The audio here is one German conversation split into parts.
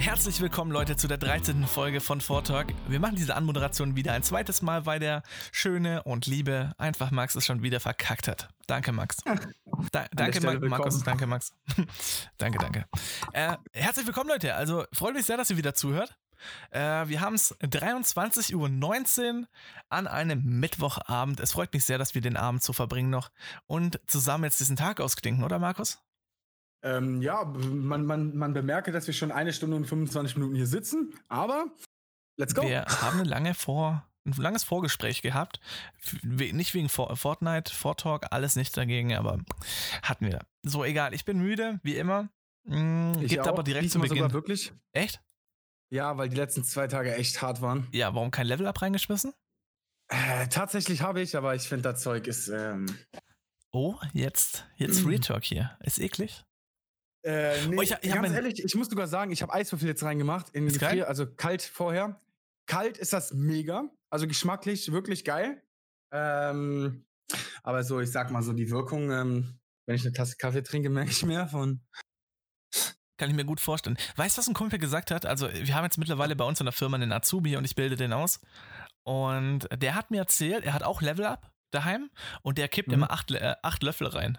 Herzlich willkommen, Leute, zu der 13. Folge von Vortalk. Wir machen diese Anmoderation wieder ein zweites Mal, weil der schöne und liebe einfach Max es schon wieder verkackt hat. Danke, Max. Da, danke, Ma Markus. Danke, Max. danke, danke. Äh, herzlich willkommen, Leute. Also freut mich sehr, dass ihr wieder zuhört. Äh, wir haben es 23.19 Uhr an einem Mittwochabend. Es freut mich sehr, dass wir den Abend so verbringen noch und zusammen jetzt diesen Tag ausklinken, oder Markus? Ähm, ja, man, man, man bemerke, dass wir schon eine Stunde und 25 Minuten hier sitzen, aber let's go. Wir haben eine lange Vor, ein langes Vorgespräch gehabt. Nicht wegen Fortnite, Vortalk, alles nichts dagegen, aber hatten wir. So, egal, ich bin müde, wie immer. Hm, ich gibt auch. aber direkt Diesmal zu Beginn. Sogar wirklich? Echt? Ja, weil die letzten zwei Tage echt hart waren. Ja, warum kein Level-Up reingeschmissen? Äh, tatsächlich habe ich, aber ich finde, das Zeug ist. Ähm oh, jetzt, jetzt Retalk hier. Ist eklig. Äh, nee, oh, ich, ich ganz ehrlich, ich muss sogar sagen, ich habe Eiswürfel jetzt reingemacht. In Gefrier, also kalt vorher. Kalt ist das mega. Also geschmacklich wirklich geil. Ähm, aber so, ich sag mal so, die Wirkung, ähm, wenn ich eine Tasse Kaffee trinke, merke ich mehr von. Kann ich mir gut vorstellen. Weißt du, was ein Kumpel gesagt hat? Also, wir haben jetzt mittlerweile bei uns in der Firma einen Azubi und ich bilde den aus. Und der hat mir erzählt, er hat auch Level Up daheim und der kippt mhm. immer acht, äh, acht Löffel rein.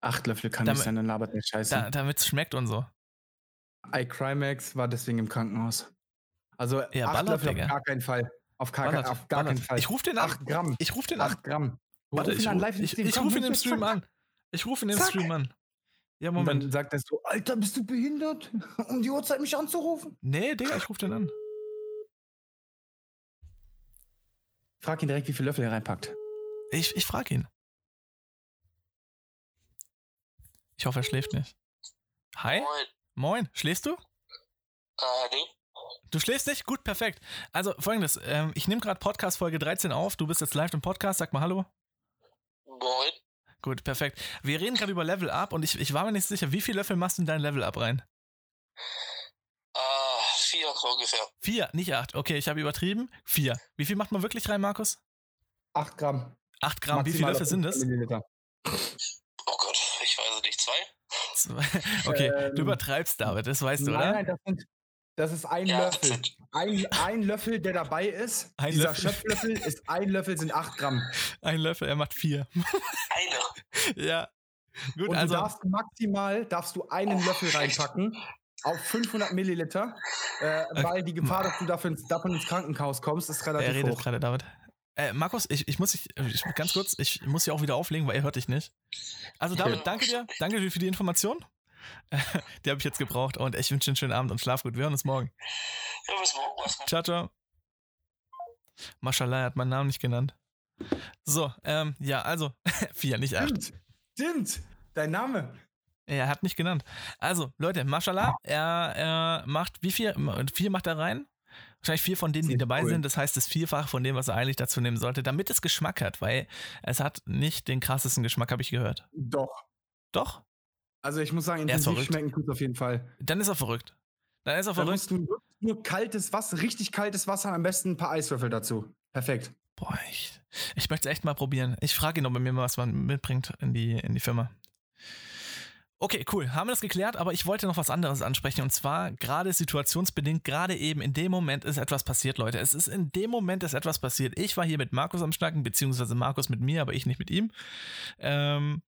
Acht Löffel kann damit, nicht sein, dann labert der Scheiße. Da, Damit es schmeckt und so. iCrimex war deswegen im Krankenhaus. Also ja, acht ballert, Löffel auf gar keinen Fall. Auf gar, ballert, auf gar keinen Fall. Ich rufe den an. Acht Gramm. Ich rufe den an. Acht Gramm. Warte, ich, ruf, ich, ich rufe ihn im Stream an. Ich rufe ihn im Stream an. Ja, Moment. Und dann sagt er so, Alter, bist du behindert? Um die Uhrzeit mich anzurufen? Nee, Digga, ich rufe den an. Frag ihn direkt, wie viele Löffel er reinpackt. Ich, ich frag ihn. Ich hoffe, er schläft nicht. Hi? Moin. Moin. Schläfst du? Äh, nee. Du schläfst nicht? Gut, perfekt. Also folgendes, ähm, ich nehme gerade Podcast Folge 13 auf. Du bist jetzt live im Podcast. Sag mal Hallo. Moin. Gut, perfekt. Wir reden gerade über Level Up und ich, ich war mir nicht sicher, wie viele Löffel machst du in dein Level Up rein? Äh, vier ungefähr. Vier, nicht acht. Okay, ich habe übertrieben. Vier. Wie viel macht man wirklich rein, Markus? Acht Gramm. Acht Gramm. Maximal wie viele Löffel sind das? Milliliter. Oh Gott, ich weiß es nicht. Zwei? Zwei. Okay, ähm, du übertreibst, David, das weißt du, nein, oder? Nein, das, sind, das ist ein ja, Löffel. Ein, ein Löffel, der dabei ist. Ein dieser Löffel. Schöpflöffel ist ein Löffel, sind acht Gramm. Ein Löffel, er macht vier. Eine? ja. Gut, Und also, du darfst maximal darfst du einen oh, Löffel reinpacken auf 500 Milliliter, äh, okay. weil die Gefahr, dass du davon, davon ins Krankenhaus kommst, ist relativ hoch. Er redet gerade, David. Äh, Markus, ich, ich muss dich, ich, ganz kurz, ich muss dich auch wieder auflegen, weil er hört dich nicht. Also David, danke dir, danke dir für die Information. die habe ich jetzt gebraucht und ich wünsche dir einen schönen Abend und schlaf gut. Wir hören uns morgen. Ja, bis morgen. Ciao, ciao. Mashallah, er hat meinen Namen nicht genannt. So, ähm, ja, also, vier, nicht acht. Stimmt, stimmt, dein Name. Er hat nicht genannt. Also, Leute, Mashallah, er, er macht, wie viel, vier macht er rein? Wahrscheinlich vier von denen, die dabei cool. sind. Das heißt, das Vierfach von dem, was er eigentlich dazu nehmen sollte, damit es Geschmack hat, weil es hat nicht den krassesten Geschmack, habe ich gehört. Doch. Doch? Also ich muss sagen, intensiv schmecken tut auf jeden Fall. Dann ist er verrückt. Dann ist er verrückt. Dann musst du nur kaltes Wasser, richtig kaltes Wasser, am besten ein paar Eiswürfel dazu. Perfekt. Boah, ich, ich möchte es echt mal probieren. Ich frage ihn, ob er mir mal was mitbringt in die, in die Firma. Okay, cool. Haben wir das geklärt, aber ich wollte noch was anderes ansprechen. Und zwar gerade situationsbedingt, gerade eben in dem Moment ist etwas passiert, Leute. Es ist in dem Moment ist etwas passiert. Ich war hier mit Markus am Schnacken, beziehungsweise Markus mit mir, aber ich nicht mit ihm. Ähm,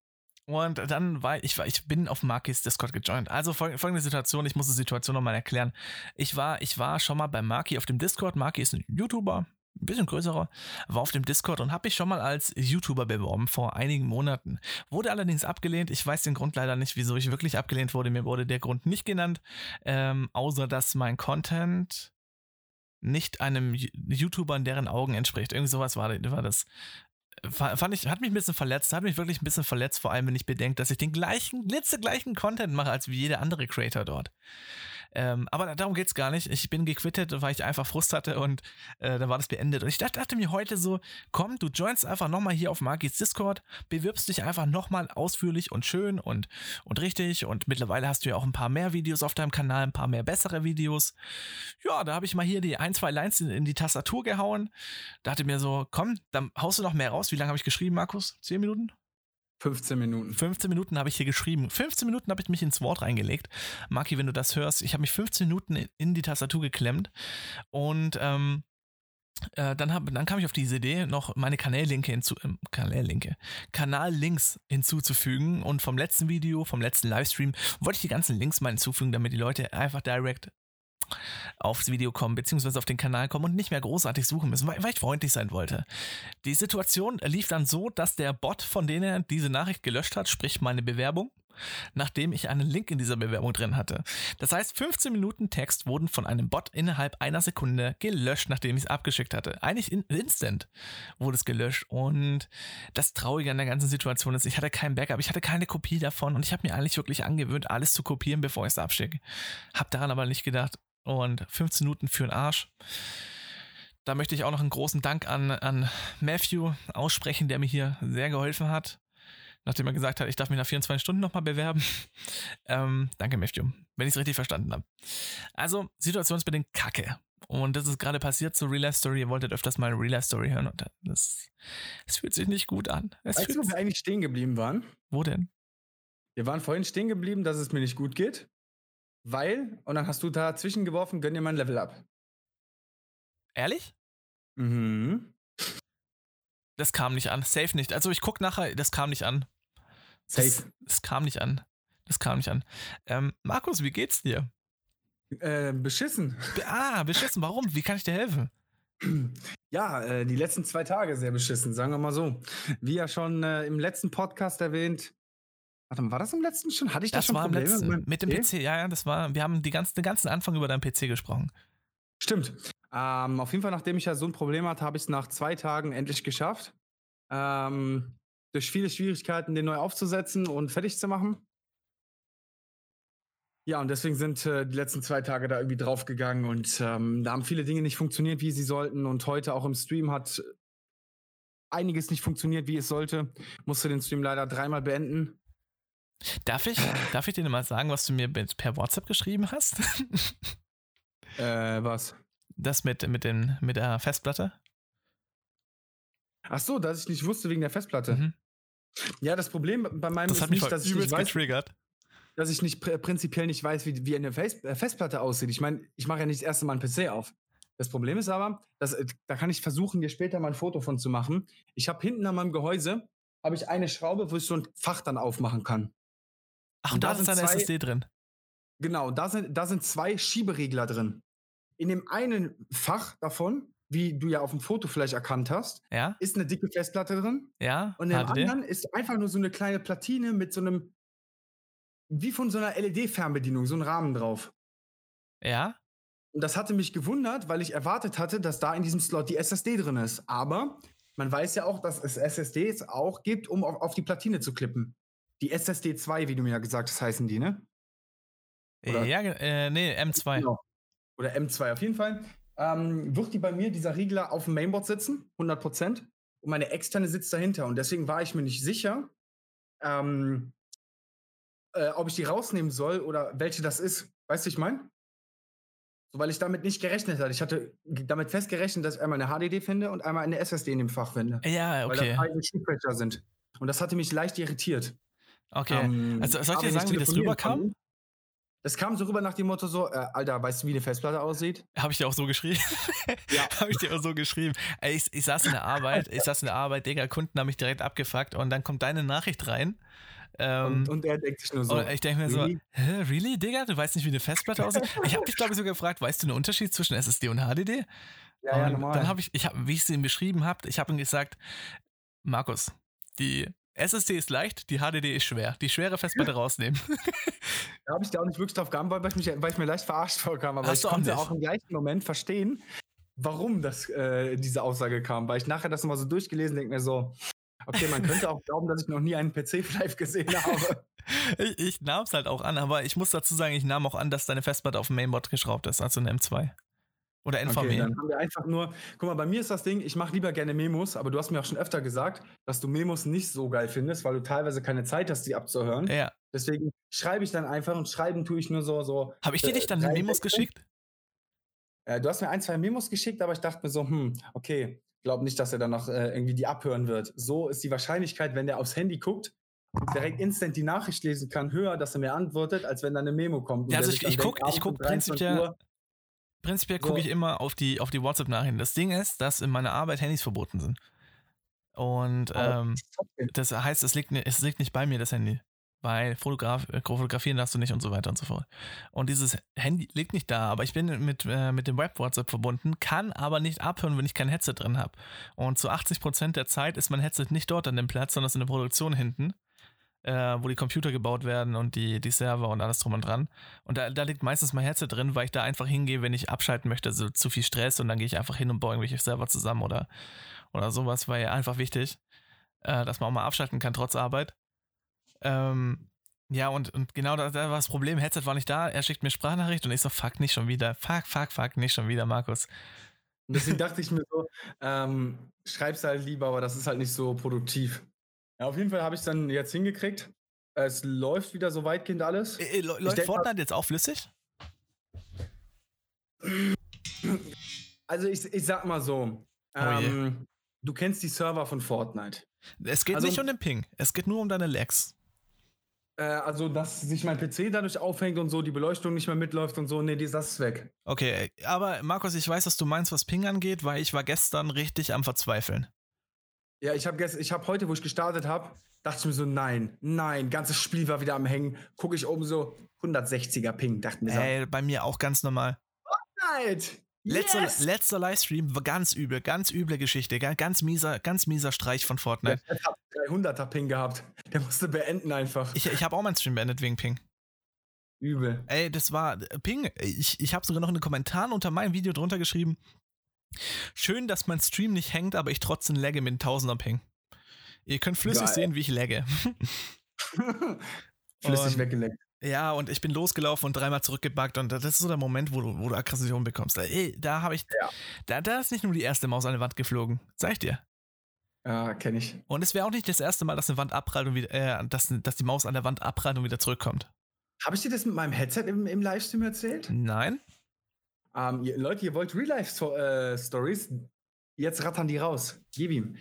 und dann war ich, ich bin auf Markis Discord gejoint. Also folgende Situation, ich muss die Situation nochmal erklären. Ich war, ich war schon mal bei Marki auf dem Discord. Marki ist ein YouTuber, ein bisschen größerer, war auf dem Discord und habe mich schon mal als YouTuber beworben vor einigen Monaten. Wurde allerdings abgelehnt. Ich weiß den Grund leider nicht, wieso ich wirklich abgelehnt wurde. Mir wurde der Grund nicht genannt, ähm, außer dass mein Content nicht einem YouTuber in deren Augen entspricht. Irgendwie sowas war, war das fand ich, hat mich ein bisschen verletzt, hat mich wirklich ein bisschen verletzt, vor allem wenn ich bedenke, dass ich den gleichen, glitzegleichen Content mache als wie jeder andere Creator dort. Ähm, aber darum geht's gar nicht. Ich bin gequittet, weil ich einfach Frust hatte und äh, dann war das beendet. Und ich dachte, dachte mir heute so, komm, du joinst einfach nochmal hier auf Magis Discord, bewirbst dich einfach nochmal ausführlich und schön und, und richtig. Und mittlerweile hast du ja auch ein paar mehr Videos auf deinem Kanal, ein paar mehr bessere Videos. Ja, da habe ich mal hier die ein, zwei Lines in, in die Tastatur gehauen. Dachte mir so, komm, dann haust du noch mehr raus. Wie lange habe ich geschrieben, Markus? Zehn Minuten? 15 Minuten. 15 Minuten habe ich hier geschrieben. 15 Minuten habe ich mich ins Wort reingelegt. Maki, wenn du das hörst, ich habe mich 15 Minuten in die Tastatur geklemmt und ähm, äh, dann, hab, dann kam ich auf diese Idee, noch meine Kanallinke hinzu, äh, Kanallinke, Kanallinks hinzuzufügen und vom letzten Video, vom letzten Livestream wollte ich die ganzen Links mal hinzufügen, damit die Leute einfach direkt aufs Video kommen, beziehungsweise auf den Kanal kommen und nicht mehr großartig suchen müssen, weil, weil ich freundlich sein wollte. Die Situation lief dann so, dass der Bot, von dem er diese Nachricht gelöscht hat, sprich meine Bewerbung, nachdem ich einen Link in dieser Bewerbung drin hatte. Das heißt, 15 Minuten Text wurden von einem Bot innerhalb einer Sekunde gelöscht, nachdem ich es abgeschickt hatte. Eigentlich in, instant wurde es gelöscht. Und das Traurige an der ganzen Situation ist, ich hatte kein Backup, ich hatte keine Kopie davon und ich habe mir eigentlich wirklich angewöhnt, alles zu kopieren, bevor ich es abschicke. Hab daran aber nicht gedacht. Und 15 Minuten für den Arsch. Da möchte ich auch noch einen großen Dank an, an Matthew aussprechen, der mir hier sehr geholfen hat nachdem er gesagt hat, ich darf mich nach 24 Stunden nochmal bewerben. ähm, danke, Matthew, wenn ich es richtig verstanden habe. Also, situationsbedingt Kacke. Und das ist gerade passiert zur Real Life Story. Ihr wolltet öfters mal eine Real Life Story hören und das, das fühlt sich nicht gut an. Es weißt du, wo wir eigentlich stehen geblieben waren? Wo denn? Wir waren vorhin stehen geblieben, dass es mir nicht gut geht, weil, und dann hast du dazwischen geworfen, gönn dir mein Level ab. Ehrlich? Mhm. Das kam nicht an. Safe nicht. Also ich guck nachher, das kam nicht an. Safe. Das, das kam nicht an. Das kam nicht an. Ähm, Markus, wie geht's dir? Äh, beschissen. Ah, beschissen. Warum? Wie kann ich dir helfen? Ja, äh, die letzten zwei Tage sehr beschissen, sagen wir mal so. Wie ja schon äh, im letzten Podcast erwähnt. Warte mal, war das im letzten schon? Hatte ich das, das schon war Probleme letzten, mit, mit dem PC? Ja, ja, das war. Wir haben die ganzen, den ganzen Anfang über deinen PC gesprochen. Stimmt. Ähm, auf jeden Fall, nachdem ich ja so ein Problem hatte, habe ich es nach zwei Tagen endlich geschafft. Ähm, durch viele Schwierigkeiten, den neu aufzusetzen und fertig zu machen. Ja, und deswegen sind äh, die letzten zwei Tage da irgendwie draufgegangen und ähm, da haben viele Dinge nicht funktioniert, wie sie sollten. Und heute auch im Stream hat einiges nicht funktioniert, wie es sollte. Musste den Stream leider dreimal beenden. Darf ich, darf ich dir mal sagen, was du mir per WhatsApp geschrieben hast? äh, was? Das mit, mit, den, mit der Festplatte? Ach so, dass ich nicht wusste wegen der Festplatte. Mhm. Ja, das Problem bei meinem das ist nicht, dass ich nicht weiß, getriggert. dass ich nicht pr prinzipiell nicht weiß, wie, wie eine Fest äh, Festplatte aussieht. Ich meine, ich mache ja nicht das erste Mal einen PC auf. Das Problem ist aber, dass, äh, da kann ich versuchen, dir später mal ein Foto von zu machen. Ich habe hinten an meinem Gehäuse habe ich eine Schraube, wo ich so ein Fach dann aufmachen kann. Ach, und da, da ist eine SSD drin. Genau, da sind, da sind zwei Schieberegler drin. In dem einen Fach davon, wie du ja auf dem Foto vielleicht erkannt hast, ja? ist eine dicke Festplatte drin. Ja. Und im anderen ist einfach nur so eine kleine Platine mit so einem, wie von so einer LED-Fernbedienung, so ein Rahmen drauf. Ja. Und das hatte mich gewundert, weil ich erwartet hatte, dass da in diesem Slot die SSD drin ist. Aber man weiß ja auch, dass es SSDs auch gibt, um auf, auf die Platine zu klippen. Die SSD 2, wie du mir ja gesagt hast, heißen die, ne? Oder? Ja, äh, nee, M2. Genau oder M2 auf jeden Fall, ähm, wird die bei mir, dieser Riegler, auf dem Mainboard sitzen, 100%. Und meine externe sitzt dahinter. Und deswegen war ich mir nicht sicher, ähm, äh, ob ich die rausnehmen soll oder welche das ist. Weißt du, ich meine? So, weil ich damit nicht gerechnet hatte. Ich hatte damit festgerechnet, dass ich einmal eine HDD finde und einmal eine SSD in dem Fach finde. Ja, okay. Weil das beide Schubfächer sind. Und das hatte mich leicht irritiert. Okay. Ähm, also soll ich dir sagen, wie das rüberkam? Das kam so rüber nach dem Motto so, äh, Alter, weißt du, wie eine Festplatte aussieht? Habe ich dir auch so geschrieben. ja. Habe ich dir auch so geschrieben. Ey, ich, ich saß in der Arbeit, ich saß in der Arbeit, Digga, Kunden haben mich direkt abgefuckt und dann kommt deine Nachricht rein. Ähm, und, und, er denkt sich nur so. ich denke mir really? so, hä, really, Digga? Du weißt nicht, wie eine Festplatte aussieht? Ich habe dich, glaube ich, sogar gefragt, weißt du den Unterschied zwischen SSD und HDD? Ja, ja, normal. Dann habe ich, ich hab, wie ich es ihm beschrieben habe, ich habe ihm gesagt, Markus, die SSD ist leicht, die HDD ist schwer. Die schwere Festplatte rausnehmen. da habe ich da auch nicht wirklich drauf geantwortet, weil, ich weil ich mir leicht verarscht vorkam. Aber Hast ich konnte auch, auch im gleichen Moment verstehen, warum das, äh, diese Aussage kam. Weil ich nachher das nochmal so durchgelesen denke mir so, okay, man könnte auch glauben, dass ich noch nie einen PC live gesehen habe. ich, ich nahm es halt auch an, aber ich muss dazu sagen, ich nahm auch an, dass deine Festplatte auf dem Mainboard geschraubt ist, also eine M2. Oder NVMe. Okay, dann haben wir einfach nur, guck mal, bei mir ist das Ding, ich mache lieber gerne Memos, aber du hast mir auch schon öfter gesagt, dass du Memos nicht so geil findest, weil du teilweise keine Zeit hast, die abzuhören. Ja. Deswegen schreibe ich dann einfach und schreiben tue ich nur so. so Habe ich dir nicht dann Memos geschickt? Äh, du hast mir ein, zwei Memos geschickt, aber ich dachte mir so, hm, okay, glaub nicht, dass er dann noch äh, irgendwie die abhören wird. So ist die Wahrscheinlichkeit, wenn der aufs Handy guckt, direkt instant die Nachricht lesen kann, höher, dass er mir antwortet, als wenn da eine Memo kommt. Ja, also ich, ich gucke ich guck prinzipiell, prinzipiell gucke ich immer auf die, auf die WhatsApp-Nachrichten. Das Ding ist, dass in meiner Arbeit Handys verboten sind. Und ähm, das heißt, es liegt, es liegt nicht bei mir, das Handy weil Fotograf, äh, fotografieren darfst du nicht und so weiter und so fort. Und dieses Handy liegt nicht da, aber ich bin mit, äh, mit dem Web-WhatsApp verbunden, kann aber nicht abhören, wenn ich kein Headset drin habe. Und zu 80% der Zeit ist mein Headset nicht dort an dem Platz, sondern es ist in der Produktion hinten, äh, wo die Computer gebaut werden und die, die Server und alles drum und dran. Und da, da liegt meistens mein Headset drin, weil ich da einfach hingehe, wenn ich abschalten möchte, also zu viel Stress und dann gehe ich einfach hin und baue irgendwelche Server zusammen oder, oder sowas, weil einfach wichtig, äh, dass man auch mal abschalten kann trotz Arbeit. Ähm, ja, und, und genau da, da war das Problem. Headset war nicht da. Er schickt mir Sprachnachricht und ich so, fuck, nicht schon wieder. Fuck, fuck, fuck, nicht schon wieder, Markus. Deswegen dachte ich mir so, ähm, schreib's halt lieber, aber das ist halt nicht so produktiv. Ja, auf jeden Fall habe ich es dann jetzt hingekriegt. Es läuft wieder so weitgehend alles. Äh, äh läuft denk, Fortnite jetzt auch flüssig? Also ich, ich sag mal so, oh ähm, du kennst die Server von Fortnite. Es geht also, nicht um den Ping, es geht nur um deine Lags. Äh, also, dass sich mein PC dadurch aufhängt und so, die Beleuchtung nicht mehr mitläuft und so, nee, das ist weg. Okay, aber Markus, ich weiß, was du meinst, was Ping angeht, weil ich war gestern richtig am Verzweifeln. Ja, ich habe ich hab heute, wo ich gestartet habe, dachte ich mir so, nein, nein, ganzes Spiel war wieder am Hängen. Gucke ich oben so, 160er Ping, dachte mir so. Ey, bei mir auch ganz normal. Fortnite! Letzter, yes! letzter Livestream war ganz übel, ganz üble Geschichte, ganz mieser, ganz mieser Streich von Fortnite. Der hat 300er Ping gehabt. Der musste beenden einfach. Ich, ich habe auch meinen Stream beendet wegen Ping. Übel. Ey, das war Ping. Ich, ich habe sogar noch in den Kommentaren unter meinem Video drunter geschrieben. Schön, dass mein Stream nicht hängt, aber ich trotzdem lagge mit 1000er Ping. Ihr könnt flüssig Geil. sehen, wie ich lagge. flüssig weggeleckt. Ja, und ich bin losgelaufen und dreimal zurückgebackt und das ist so der Moment, wo du, wo du Aggression bekommst. Ey, da habe ich, ja. da, da ist nicht nur die erste Maus an die Wand geflogen, sag ich dir. Ja, kenne ich. Und es wäre auch nicht das erste Mal, dass eine Wand abprallt und wieder, äh, dass, dass die Maus an der Wand abprallt und wieder zurückkommt. Habe ich dir das mit meinem Headset im, im Livestream erzählt? Nein. Ähm, ihr, Leute, ihr wollt Real-Life-Stories? Jetzt rattern die raus. Gib ihm.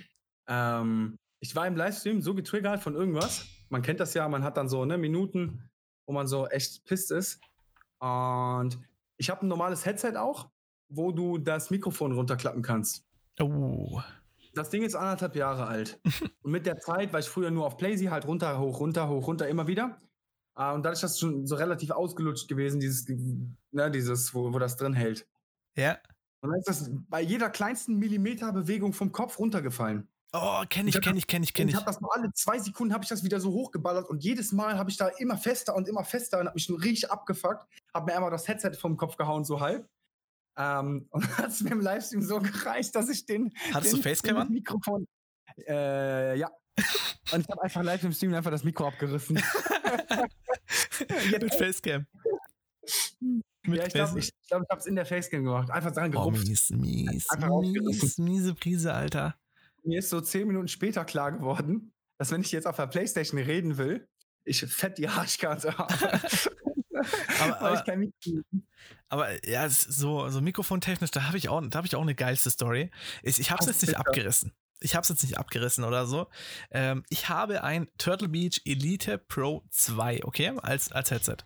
Ähm, ich war im Livestream so getriggert von irgendwas. Man kennt das ja, man hat dann so ne, Minuten, wo man so echt pisst ist. Und ich habe ein normales Headset auch, wo du das Mikrofon runterklappen kannst. Oh. Das Ding ist anderthalb Jahre alt. und mit der Zeit, weil ich früher nur auf Playsee halt runter, hoch, runter, hoch, runter, immer wieder. Uh, und dadurch ist das schon so relativ ausgelutscht gewesen, dieses, ne, dieses, wo, wo das drin hält. Ja. Und dann ist das bei jeder kleinsten Millimeter Bewegung vom Kopf runtergefallen. Oh, kenn ich, kenn ich, kenn ich, kenn ich. Ich habe das nur alle zwei Sekunden habe ich das wieder so hochgeballert und jedes Mal habe ich da immer fester und immer fester und habe mich nur richtig abgefuckt, habe mir einmal das Headset vom Kopf gehauen so halb. Ähm, und dann hat es mir im Livestream so gereicht, dass ich den, Hattest den, du Facecam an? Mikrofon äh, ja. und ich habe einfach live im Stream einfach das Mikro abgerissen. Mit Facecam. Mit ja, ich glaube, ich, glaub, ich habe es in der Facecam gemacht. Einfach dran gerupft. Oh, mies, mies, mies, miese Prise, Alter mir ist so zehn Minuten später klar geworden, dass wenn ich jetzt auf der Playstation reden will, ich fett die Arschkarte habe. aber, aber, aber, ja, so, so mikrofontechnisch, da habe ich, auch, hab ich auch eine geilste Story. Ich, ich habe es jetzt nicht abgerissen. Ich habe es jetzt nicht abgerissen oder so. Ähm, ich habe ein Turtle Beach Elite Pro 2, okay, als, als Headset.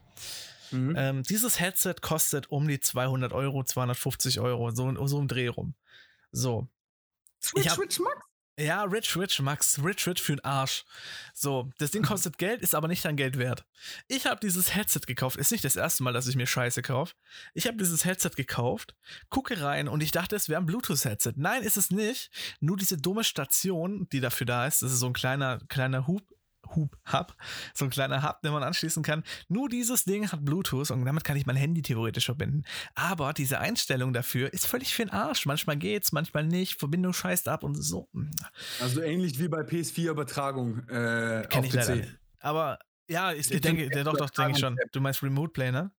Mhm. Ähm, dieses Headset kostet um die 200 Euro, 250 Euro, so, so im Dreh rum. So, Rich, hab, Rich Max? Ja, Rich, Rich Max. Rich, Rich für den Arsch. So, das Ding kostet Geld, ist aber nicht dein Geld wert. Ich habe dieses Headset gekauft. Ist nicht das erste Mal, dass ich mir Scheiße kaufe. Ich habe dieses Headset gekauft, gucke rein und ich dachte, es wäre ein Bluetooth-Headset. Nein, ist es nicht. Nur diese dumme Station, die dafür da ist. Das ist so ein kleiner, kleiner Hub, Hub, Hub, so ein kleiner Hub, den man anschließen kann. Nur dieses Ding hat Bluetooth und damit kann ich mein Handy theoretisch verbinden. Aber diese Einstellung dafür ist völlig für den Arsch. Manchmal geht's, manchmal nicht. Verbindung scheißt ab und so. Also ähnlich wie bei PS4-Übertragung. Äh, Kenn ich PC. leider. Aber ja, ich, ich denke, der doch, doch, denke ich schon. Du meinst Remote Play, ne?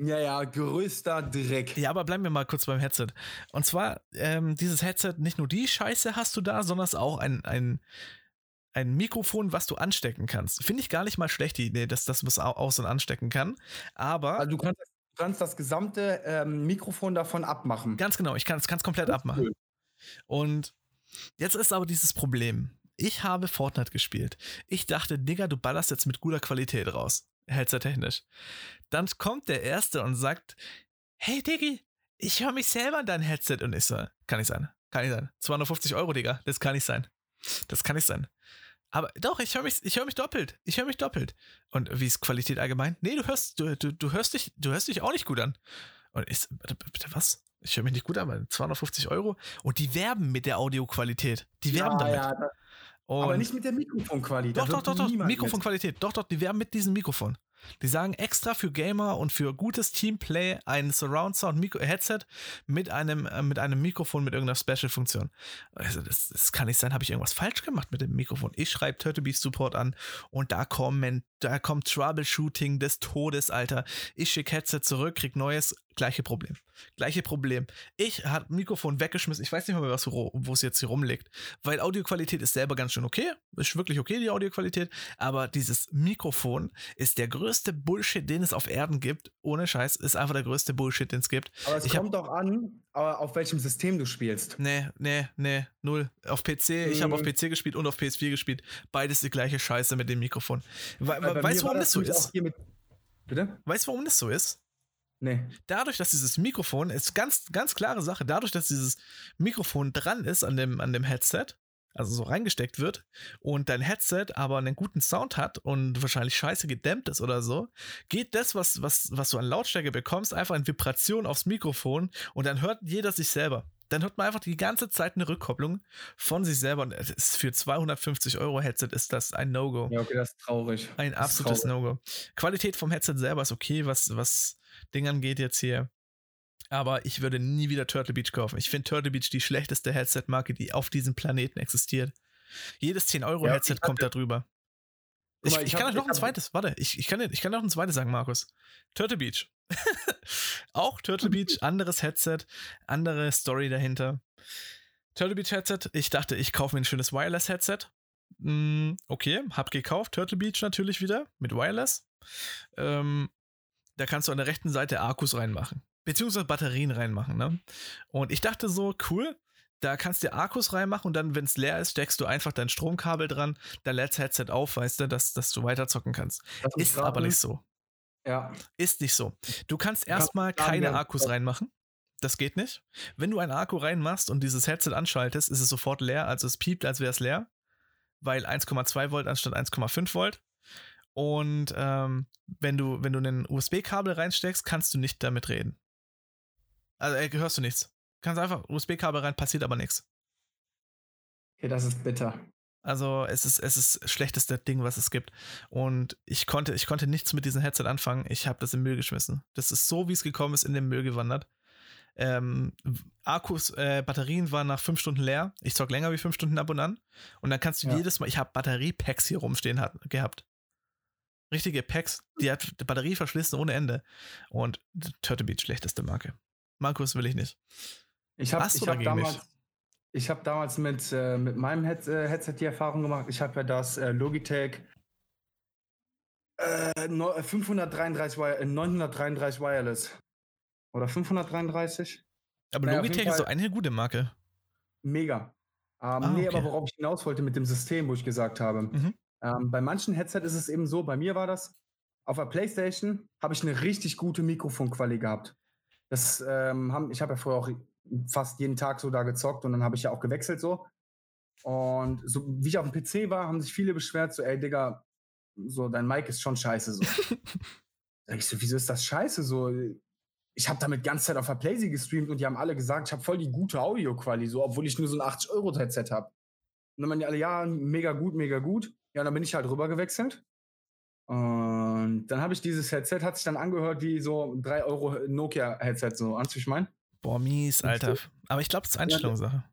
Ja, ja, größter Dreck. Ja, aber bleiben wir mal kurz beim Headset. Und zwar, ähm, dieses Headset, nicht nur die Scheiße hast du da, sondern es ist auch ein, ein ein Mikrofon, was du anstecken kannst. Finde ich gar nicht mal schlecht, die Idee, dass das was aus- und anstecken kann. Aber. Also du kannst, du kannst das gesamte ähm, Mikrofon davon abmachen. Ganz genau, ich kann es komplett abmachen. Cool. Und jetzt ist aber dieses Problem. Ich habe Fortnite gespielt. Ich dachte, Digga, du ballerst jetzt mit guter Qualität raus. Headset-technisch. Dann kommt der Erste und sagt, hey Diggi, ich höre mich selber in dein Headset. Und ich so, kann nicht sein. Kann nicht sein. 250 Euro, Digga. Das kann nicht sein. Das kann nicht sein. Aber doch, ich höre mich, ich höre mich doppelt. Ich höre mich doppelt. Und wie ist Qualität allgemein? Nee, du hörst, du, du, du hörst dich, du hörst dich auch nicht gut an. Und ich, bitte, was? Ich höre mich nicht gut an, 250 Euro. Und die werben mit der Audioqualität. Die werben ja, damit. Ja, aber nicht mit der Mikrofonqualität. Doch, doch, doch, doch. Mikrofonqualität. Doch, doch, die werben mit diesem Mikrofon. Die sagen extra für Gamer und für gutes Teamplay ein Surround Sound Mikro Headset mit einem, äh, mit einem Mikrofon mit irgendeiner Special-Funktion. Also das, das, kann nicht sein, habe ich irgendwas falsch gemacht mit dem Mikrofon. Ich schreibe Turtle Beach Support an und da kommen, da kommt Troubleshooting des Todes, Alter. Ich schicke Headset zurück, krieg neues, gleiche Problem. Gleiche Problem. Ich habe Mikrofon weggeschmissen. Ich weiß nicht mehr, was, wo es jetzt hier rumliegt. Weil Audioqualität ist selber ganz schön okay. Ist wirklich okay, die Audioqualität. Aber dieses Mikrofon ist der größte Bullshit, den es auf Erden gibt. Ohne Scheiß. Ist einfach der größte Bullshit, den es gibt. Aber es ich kommt doch an, auf welchem System du spielst. Nee, nee, nee. Null. Auf PC. Mhm. Ich habe auf PC gespielt und auf PS4 gespielt. Beides die gleiche Scheiße mit dem Mikrofon. We weißt du, warum das so ist? Bitte? Weißt du, warum das so ist? Nee. Dadurch, dass dieses Mikrofon, ist ganz, ganz klare Sache, dadurch, dass dieses Mikrofon dran ist an dem, an dem Headset, also so reingesteckt wird, und dein Headset aber einen guten Sound hat und wahrscheinlich scheiße gedämmt ist oder so, geht das, was, was, was du an Lautstärke bekommst, einfach in Vibration aufs Mikrofon und dann hört jeder sich selber. Dann hört man einfach die ganze Zeit eine Rückkopplung von sich selber. Und für 250 Euro Headset ist das ein No-Go. Ja, okay, das ist traurig. Ein absolutes No-Go. Qualität vom Headset selber ist okay, was, was Ding angeht jetzt hier. Aber ich würde nie wieder Turtle Beach kaufen. Ich finde Turtle Beach die schlechteste Headset-Marke, die auf diesem Planeten existiert. Jedes 10-Euro-Headset ja, kommt da drüber. Ich, ich, ich, kann euch noch ein zweites, warte, ich, ich, kann, ich kann noch ein zweites sagen, Markus. Turtle Beach. auch Turtle Beach, anderes Headset, andere Story dahinter. Turtle Beach Headset, ich dachte, ich kaufe mir ein schönes Wireless-Headset. Mm, okay, hab gekauft, Turtle Beach natürlich wieder mit Wireless. Ähm, da kannst du an der rechten Seite Akkus reinmachen. Beziehungsweise Batterien reinmachen, ne? Und ich dachte so, cool, da kannst du Akkus reinmachen und dann, wenn es leer ist, steckst du einfach dein Stromkabel dran, dann lädt das Headset auf, weißt du, dass, dass du weiter zocken kannst. Ist, ist aber nicht so. Ja. Ist nicht so. Du kannst erstmal keine Akkus reinmachen. Das geht nicht. Wenn du einen Akku reinmachst und dieses Headset anschaltest, ist es sofort leer, also es piept, als wäre es leer, weil 1,2 Volt anstatt 1,5 Volt. Und ähm, wenn du, wenn du ein USB-Kabel reinsteckst, kannst du nicht damit reden. Also äh, hörst du nichts. Kannst einfach USB-Kabel rein, passiert aber nichts. Okay, das ist bitter. Also es ist, es ist das schlechteste Ding, was es gibt. Und ich konnte, ich konnte nichts mit diesem Headset anfangen. Ich habe das im Müll geschmissen. Das ist so, wie es gekommen ist, in den Müll gewandert. Ähm, Akkus, äh, Batterien waren nach fünf Stunden leer. Ich zock länger wie fünf Stunden ab und an. Und dann kannst du ja. jedes Mal, ich habe Batteriepacks hier rumstehen hat, gehabt richtige Packs, die hat die Batterie verschlissen ohne Ende. Und Turtle Beach, schlechteste Marke. Markus will ich nicht. Ich habe hab damals, ich hab damals mit, äh, mit meinem Head äh, Headset die Erfahrung gemacht. Ich habe ja das äh, Logitech 533 äh, 933 äh, Wireless. Oder 533? Aber naja, Logitech ist so eine gute Marke. Mega. Ähm, ah, nee, okay. aber worauf ich hinaus wollte mit dem System, wo ich gesagt habe. Mhm. Ähm, bei manchen Headset ist es eben so, bei mir war das, auf der Playstation habe ich eine richtig gute Mikrofonqualität gehabt. Das ähm, haben, ich habe ja vorher auch fast jeden Tag so da gezockt und dann habe ich ja auch gewechselt so. Und so wie ich auf dem PC war, haben sich viele beschwert, so, ey Digga, so dein Mic ist schon scheiße so. Sag ich so, wieso ist das scheiße so? Ich habe damit ganze Zeit auf der Playsee gestreamt und die haben alle gesagt, ich habe voll die gute Audioqualität, so, obwohl ich nur so ein 80 Euro Headset habe. Und dann meinen die alle, ja, mega gut, mega gut. Ja, dann bin ich halt rüber gewechselt. Und dann habe ich dieses Headset, hat sich dann angehört wie so 3 Euro Nokia-Headset, so, du, ich mein? Boah, mies, Alter. Aber ich glaube, das ist Einstellungssache.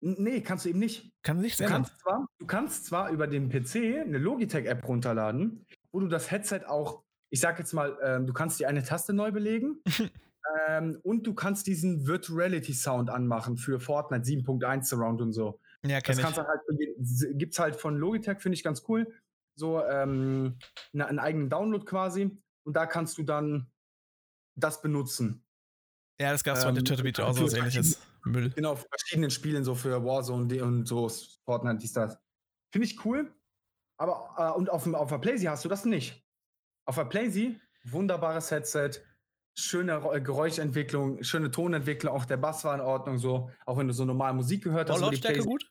Nee, kannst du eben nicht. Kann nicht du kannst, zwar, du kannst zwar über den PC eine Logitech-App runterladen, wo du das Headset auch, ich sag jetzt mal, ähm, du kannst die eine Taste neu belegen ähm, und du kannst diesen Virtuality-Sound anmachen für Fortnite 7.1 Surround und so. Ja, kenn das kannst ich. halt, gibt's halt von Logitech, finde ich ganz cool. So ähm, eine, einen eigenen Download quasi. Und da kannst du dann das benutzen. Ja, das gab es ähm, bei der Turtle Beach auch so was ähnliches. Müll. Genau, verschiedenen Spielen, so für Warzone und so, Fortnite, dies, das. Finde ich cool. Aber, äh, und auf, auf der Playsee hast du das nicht. Auf der Playsee, wunderbares Headset, schöne Geräuschentwicklung, schöne Tonentwicklung, auch der Bass war in Ordnung, so, auch wenn du so normal Musik gehört hast. War Lautstärke gut?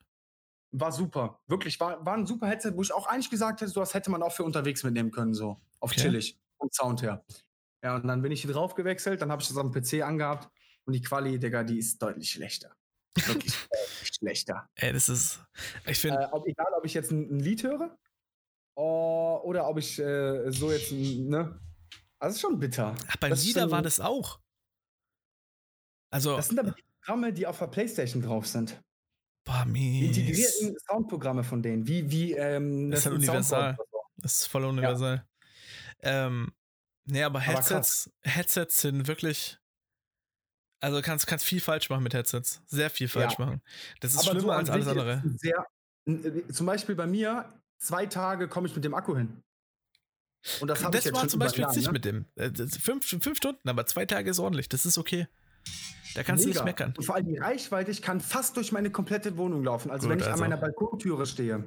War super. Wirklich, war, war ein super Headset, wo ich auch eigentlich gesagt hätte, so das hätte man auch für unterwegs mitnehmen können, so. Auf okay. chillig. Vom Sound her. Ja, und dann bin ich hier drauf gewechselt, dann habe ich das am PC angehabt und die Quali, Digga, die ist deutlich schlechter. Wirklich schlechter. Ey, das ist. Ich finde. Äh, ob, egal, ob ich jetzt ein, ein Lied höre oh, oder ob ich äh, so jetzt, ne? Also ist schon bitter. Ach, beim Lieder war das auch. Also. Das sind aber die Programme, die auf der Playstation drauf sind. Boah, mies. Die integrierten Soundprogramme von denen, wie, wie, ähm, das, das ist halt universal. Das ist voll universal. Ja. Ähm, nee, aber Headsets, aber Headsets sind wirklich. Also kannst kannst viel falsch machen mit Headsets. Sehr viel falsch ja. machen. Das ist aber schlimmer als alles andere. Sehr, äh, zum Beispiel bei mir, zwei Tage komme ich mit dem Akku hin. Und das, das ich jetzt war zum Beispiel jetzt nicht ne? mit dem. Äh, fünf, fünf Stunden, aber zwei Tage ist ordentlich. Das ist okay. Da kannst Mega. du nicht meckern. Und vor allem die Reichweite, ich kann fast durch meine komplette Wohnung laufen. Also Gut, wenn ich also. an meiner Balkontüre stehe,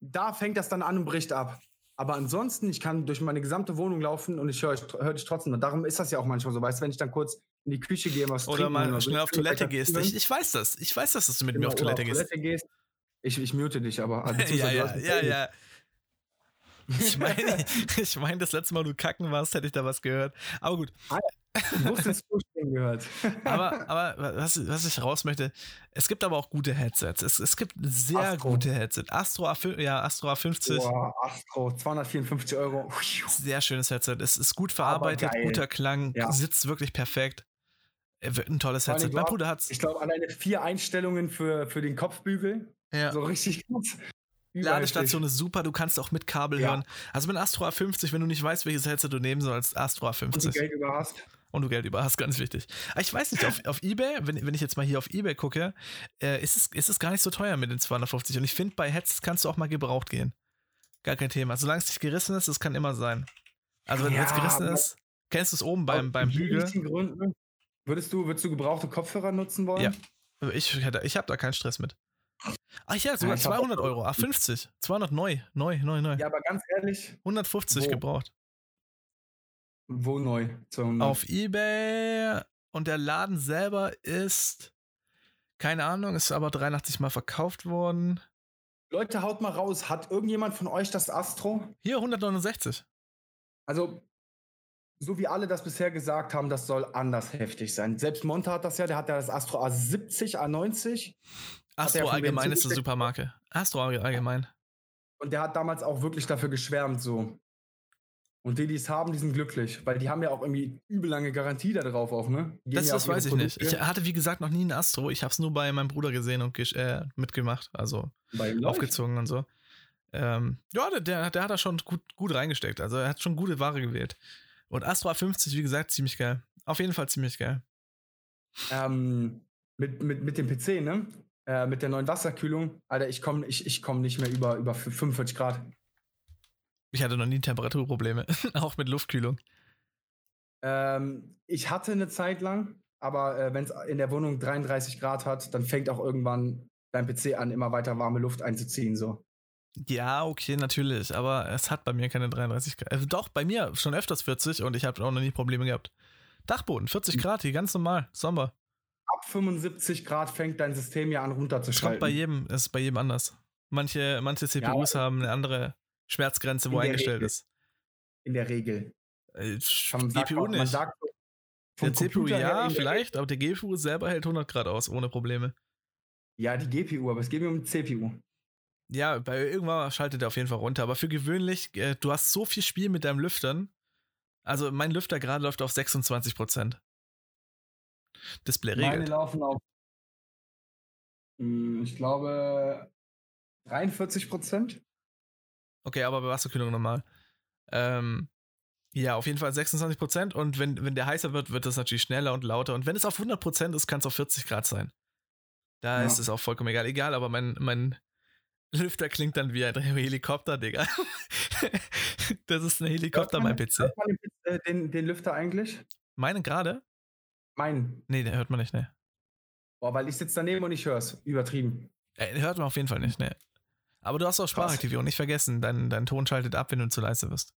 da fängt das dann an und bricht ab. Aber ansonsten, ich kann durch meine gesamte Wohnung laufen und ich höre hör dich trotzdem. Und darum ist das ja auch manchmal so. Weißt du, wenn ich dann kurz in die Küche gehe, was Oder mal oder schnell auf Toilette gehst. Ich, ich, weiß das. Ich weiß das, dass du mit genau, mir auf Toilette, auf Toilette gehst. gehst. Ich, ich mute dich aber. Also, ja, ja, ja, ja. Ich meine, ich mein, das letzte Mal, du kacken warst, hätte ich da was gehört. Aber gut. Du musstest Zustimmen gehört. aber, aber was, was ich raus möchte, es gibt aber auch gute Headsets. Es, es gibt sehr Astro. gute Headsets. Astro A5, ja, Astro A50. Boah, Astro, 254 Euro. Sehr schönes Headset. Es ist gut verarbeitet, guter Klang, ja. sitzt wirklich perfekt. Ein tolles Headset. Mein Bruder hat's. Ich glaube, alleine vier Einstellungen für, für den Kopfbügel. Ja. So richtig gut. Ladestation ist super, du kannst auch mit Kabel ja. hören. Also mit Astro A50, wenn du nicht weißt, welches Headset du nehmen sollst, Astro A50. Und du Geld über hast. Und du Geld über hast, ganz wichtig. Aber ich weiß nicht, auf, auf Ebay, wenn, wenn ich jetzt mal hier auf Ebay gucke, äh, ist, es, ist es gar nicht so teuer mit den 250. Und ich finde, bei Headsets kannst du auch mal gebraucht gehen. Gar kein Thema. Solange es nicht gerissen ist, das kann immer sein. Also wenn ja, es gerissen ist, kennst du es oben beim, beim Bügel? Gründen, würdest du, würdest du gebrauchte Kopfhörer nutzen wollen? Ja. Ich, ich habe da keinen Stress mit. Ach ja, sogar ja, 200 Euro. Ach, 50. 200 neu. Neu, neu, neu. Ja, aber ganz ehrlich. 150 wo? gebraucht. Wo neu? 200. Auf Ebay. Und der Laden selber ist. Keine Ahnung, ist aber 83 Mal verkauft worden. Leute, haut mal raus. Hat irgendjemand von euch das Astro? Hier 169. Also, so wie alle das bisher gesagt haben, das soll anders heftig sein. Selbst Monta hat das ja, der hat ja das Astro A70, A90. Astro allgemein ist eine Supermarke. Astro allgemein. Und der hat damals auch wirklich dafür geschwärmt, so. Und die, die es haben, die sind glücklich, weil die haben ja auch irgendwie übel lange Garantie da drauf auch, ne? Das, ja das weiß ich Produkte. nicht. Ich hatte, wie gesagt, noch nie einen Astro. Ich habe es nur bei meinem Bruder gesehen und äh, mitgemacht, also aufgezogen und so. Ähm, ja, der, der hat da schon gut, gut reingesteckt. Also er hat schon gute Ware gewählt. Und Astro A50, wie gesagt, ziemlich geil. Auf jeden Fall ziemlich geil. Ähm, mit, mit, mit dem PC, ne? Äh, mit der neuen Wasserkühlung, Alter, ich komme ich, ich komm nicht mehr über, über 45 Grad. Ich hatte noch nie Temperaturprobleme, auch mit Luftkühlung. Ähm, ich hatte eine Zeit lang, aber äh, wenn es in der Wohnung 33 Grad hat, dann fängt auch irgendwann dein PC an, immer weiter warme Luft einzuziehen, so. Ja, okay, natürlich, aber es hat bei mir keine 33 Grad. Also doch, bei mir schon öfters 40 und ich habe auch noch nie Probleme gehabt. Dachboden, 40 hm. Grad, hier ganz normal, Sommer ab 75 Grad fängt dein System ja an runterzuschalten. Bei jedem, ist bei jedem anders. Manche, manche CPUs ja, haben eine andere Schmerzgrenze, wo eingestellt Regel. ist. In der Regel. Äh, man GPU auch, nicht. Man sagt, der CPU ja, vielleicht, aber der GPU selber hält 100 Grad aus, ohne Probleme. Ja, die GPU, aber es geht mir um die CPU. Ja, bei irgendwann schaltet er auf jeden Fall runter. Aber für gewöhnlich, äh, du hast so viel Spiel mit deinem Lüftern. Also mein Lüfter gerade läuft auf 26 Prozent. Display regelt. Meine laufen auf, hm, ich glaube, 43 Prozent. Okay, aber bei Wasserkühlung normal. Ähm, ja, auf jeden Fall 26 Prozent. Und wenn, wenn der heißer wird, wird das natürlich schneller und lauter. Und wenn es auf 100 Prozent ist, kann es auf 40 Grad sein. Da ja. ist es auch vollkommen egal. Egal, aber mein, mein Lüfter klingt dann wie ein Helikopter, Digga. das ist ein Helikopter, mein PC. Hört man den, den, den Lüfter eigentlich? Meinen gerade? Mein. Nee, der hört man nicht, ne. Boah, weil ich sitze daneben und ich höre es. Übertrieben. Äh, hört man auf jeden Fall nicht, ne. Aber du hast auch Sprachaktivierung, nicht vergessen. Dein, dein Ton schaltet ab, wenn du zu leise wirst.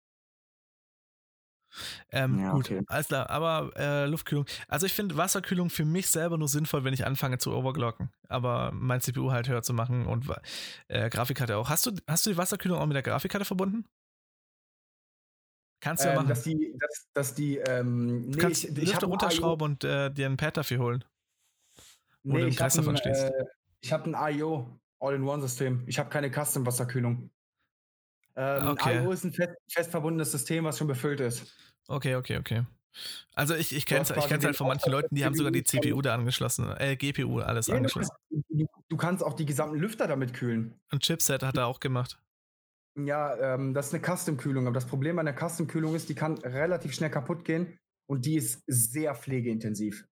Ähm, ja, gut, okay. alles klar. Aber äh, Luftkühlung. Also ich finde Wasserkühlung für mich selber nur sinnvoll, wenn ich anfange zu overclocken. Aber mein CPU halt höher zu machen und äh, Grafikkarte auch. Hast du, hast du die Wasserkühlung auch mit der Grafikkarte verbunden? Kannst du ja ähm, machen. Dass die, dass, dass die, ähm, nee, du kannst ich, die Lüfter runterschrauben und äh, dir ein Pad dafür holen. Nee, ich habe ein, äh, ich hab ein IO All-in-One-System. Ich habe keine Custom-Wasserkühlung. Ähm, okay. IO ist ein fest, fest verbundenes System, was schon befüllt ist. Okay, okay, okay. Also ich, ich kenne es ich halt von manchen Leuten, die haben sogar die CPU da angeschlossen, äh, GPU alles ja, angeschlossen. Du, du, kannst auch die gesamten Lüfter damit kühlen. Und Chipset hat er auch gemacht. Ja, ähm, das ist eine Custom-Kühlung, aber das Problem bei einer Custom-Kühlung ist, die kann relativ schnell kaputt gehen und die ist sehr pflegeintensiv.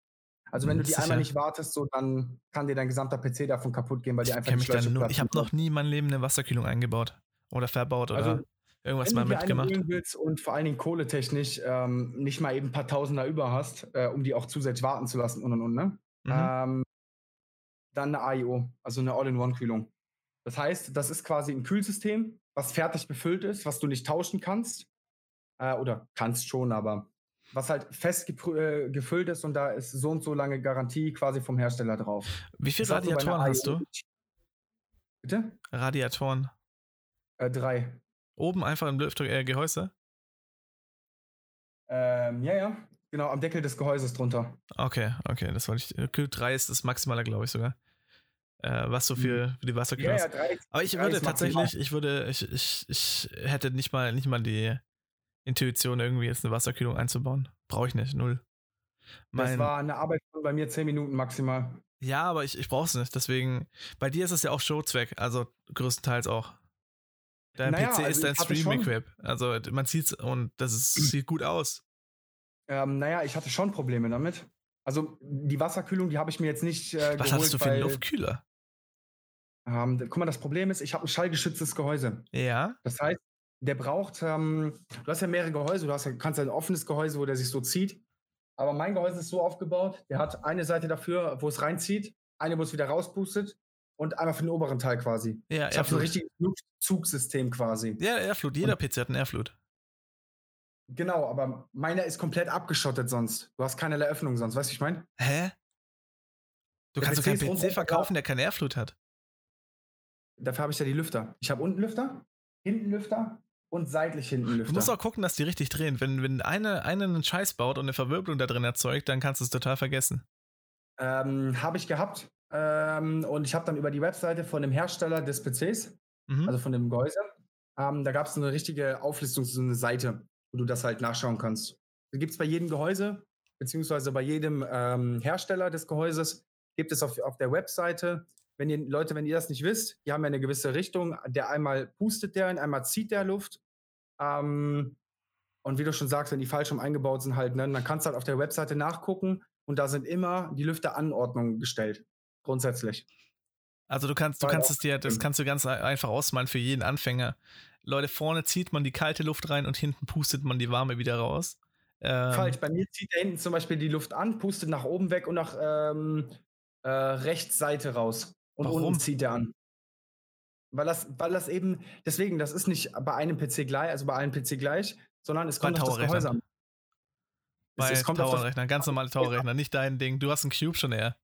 Also wenn du die einmal nicht wartest, so dann kann dir dein gesamter PC davon kaputt gehen, weil die einfach ich nicht nur, Ich habe noch nie in meinem Leben eine Wasserkühlung eingebaut oder verbaut oder also, irgendwas mal mitgemacht. Wenn du willst und vor allen Dingen kohletechnisch ähm, nicht mal eben ein paar Tausender über hast, äh, um die auch zusätzlich warten zu lassen und und und, ne? Mhm. Ähm, dann eine AIO, also eine All-in-One-Kühlung. Das heißt, das ist quasi ein Kühlsystem, was fertig befüllt ist, was du nicht tauschen kannst. Äh, oder kannst schon, aber was halt fest äh, gefüllt ist und da ist so und so lange Garantie quasi vom Hersteller drauf. Wie viele Radiatoren hast du? Bitte? Radiatoren. Äh, drei. Oben einfach im äh, Gehäuse? Ähm, ja, ja. Genau, am Deckel des Gehäuses drunter. Okay, okay, das wollte ich. Kühl 3 ist das Maximale, glaube ich sogar. Äh, was so für, hm. für die Wasserkühlung ja, ja, drei, Aber ich würde tatsächlich, ich würde, ich, ich, ich hätte nicht mal, nicht mal die Intuition, irgendwie jetzt eine Wasserkühlung einzubauen. Brauche ich nicht, null. Mein, das war eine Arbeit von bei mir 10 Minuten maximal. Ja, aber ich, ich brauche es nicht. Deswegen, bei dir ist es ja auch Showzweck, also größtenteils auch. Dein naja, PC also ist dein Stream-Equip. Also man sieht's und das ist, sieht gut aus. Ähm, naja, ich hatte schon Probleme damit. Also die Wasserkühlung, die habe ich mir jetzt nicht. Äh, Was geholt, hattest du für einen Luftkühler? Ähm, guck mal, das Problem ist, ich habe ein schallgeschütztes Gehäuse. Ja. Das heißt, der braucht, ähm, du hast ja mehrere Gehäuse, du hast ja, kannst ja ein offenes Gehäuse, wo der sich so zieht. Aber mein Gehäuse ist so aufgebaut, der hat eine Seite dafür, wo es reinzieht, eine, wo es wieder rauspustet und einmal für den oberen Teil quasi. Ja, ich habe so ein richtiges Luftzugssystem quasi. Ja, Airflut. Jeder PC hat einen Airflut. Genau, aber meiner ist komplett abgeschottet sonst. Du hast keinerlei Öffnung sonst, weißt du, ich meine? Hä? Du der kannst doch keinen PC verkaufen, der keinen Airflut hat. Dafür habe ich ja die Lüfter. Ich habe unten Lüfter, hinten Lüfter und seitlich hinten Lüfter. Du musst auch gucken, dass die richtig drehen. Wenn, wenn eine, eine einen Scheiß baut und eine Verwirbelung da drin erzeugt, dann kannst du es total vergessen. Ähm, habe ich gehabt. Ähm, und ich habe dann über die Webseite von dem Hersteller des PCs, mhm. also von dem Gehäuse, ähm, da gab es eine richtige Auflistung, so eine Seite, wo du das halt nachschauen kannst. Da gibt es bei jedem Gehäuse, beziehungsweise bei jedem ähm, Hersteller des Gehäuses, gibt es auf, auf der Webseite wenn ihr, Leute, wenn ihr das nicht wisst, die haben ja eine gewisse Richtung. Der einmal pustet der einmal zieht der Luft. Ähm, und wie du schon sagst, wenn die falsch rum eingebaut sind, halt, ne, dann kannst du halt auf der Webseite nachgucken und da sind immer die Lüfteranordnungen gestellt. Grundsätzlich. Also du kannst, du kannst es dir, das kannst du ganz einfach ausmalen für jeden Anfänger. Leute, vorne zieht man die kalte Luft rein und hinten pustet man die warme wieder raus. Ähm, Falsch, bei mir zieht er hinten zum Beispiel die Luft an, pustet nach oben weg und nach ähm, äh, rechts Seite raus. Und Warum? unten zieht er an. Weil das, weil das eben, deswegen, das ist nicht bei einem PC gleich, also bei allen PC gleich, sondern es kommt auf das Gehäuse an. Bei es, es kommt Towerrechner, ganz normale Towerrechner, nicht dein Ding. Du hast einen Cube schon eher.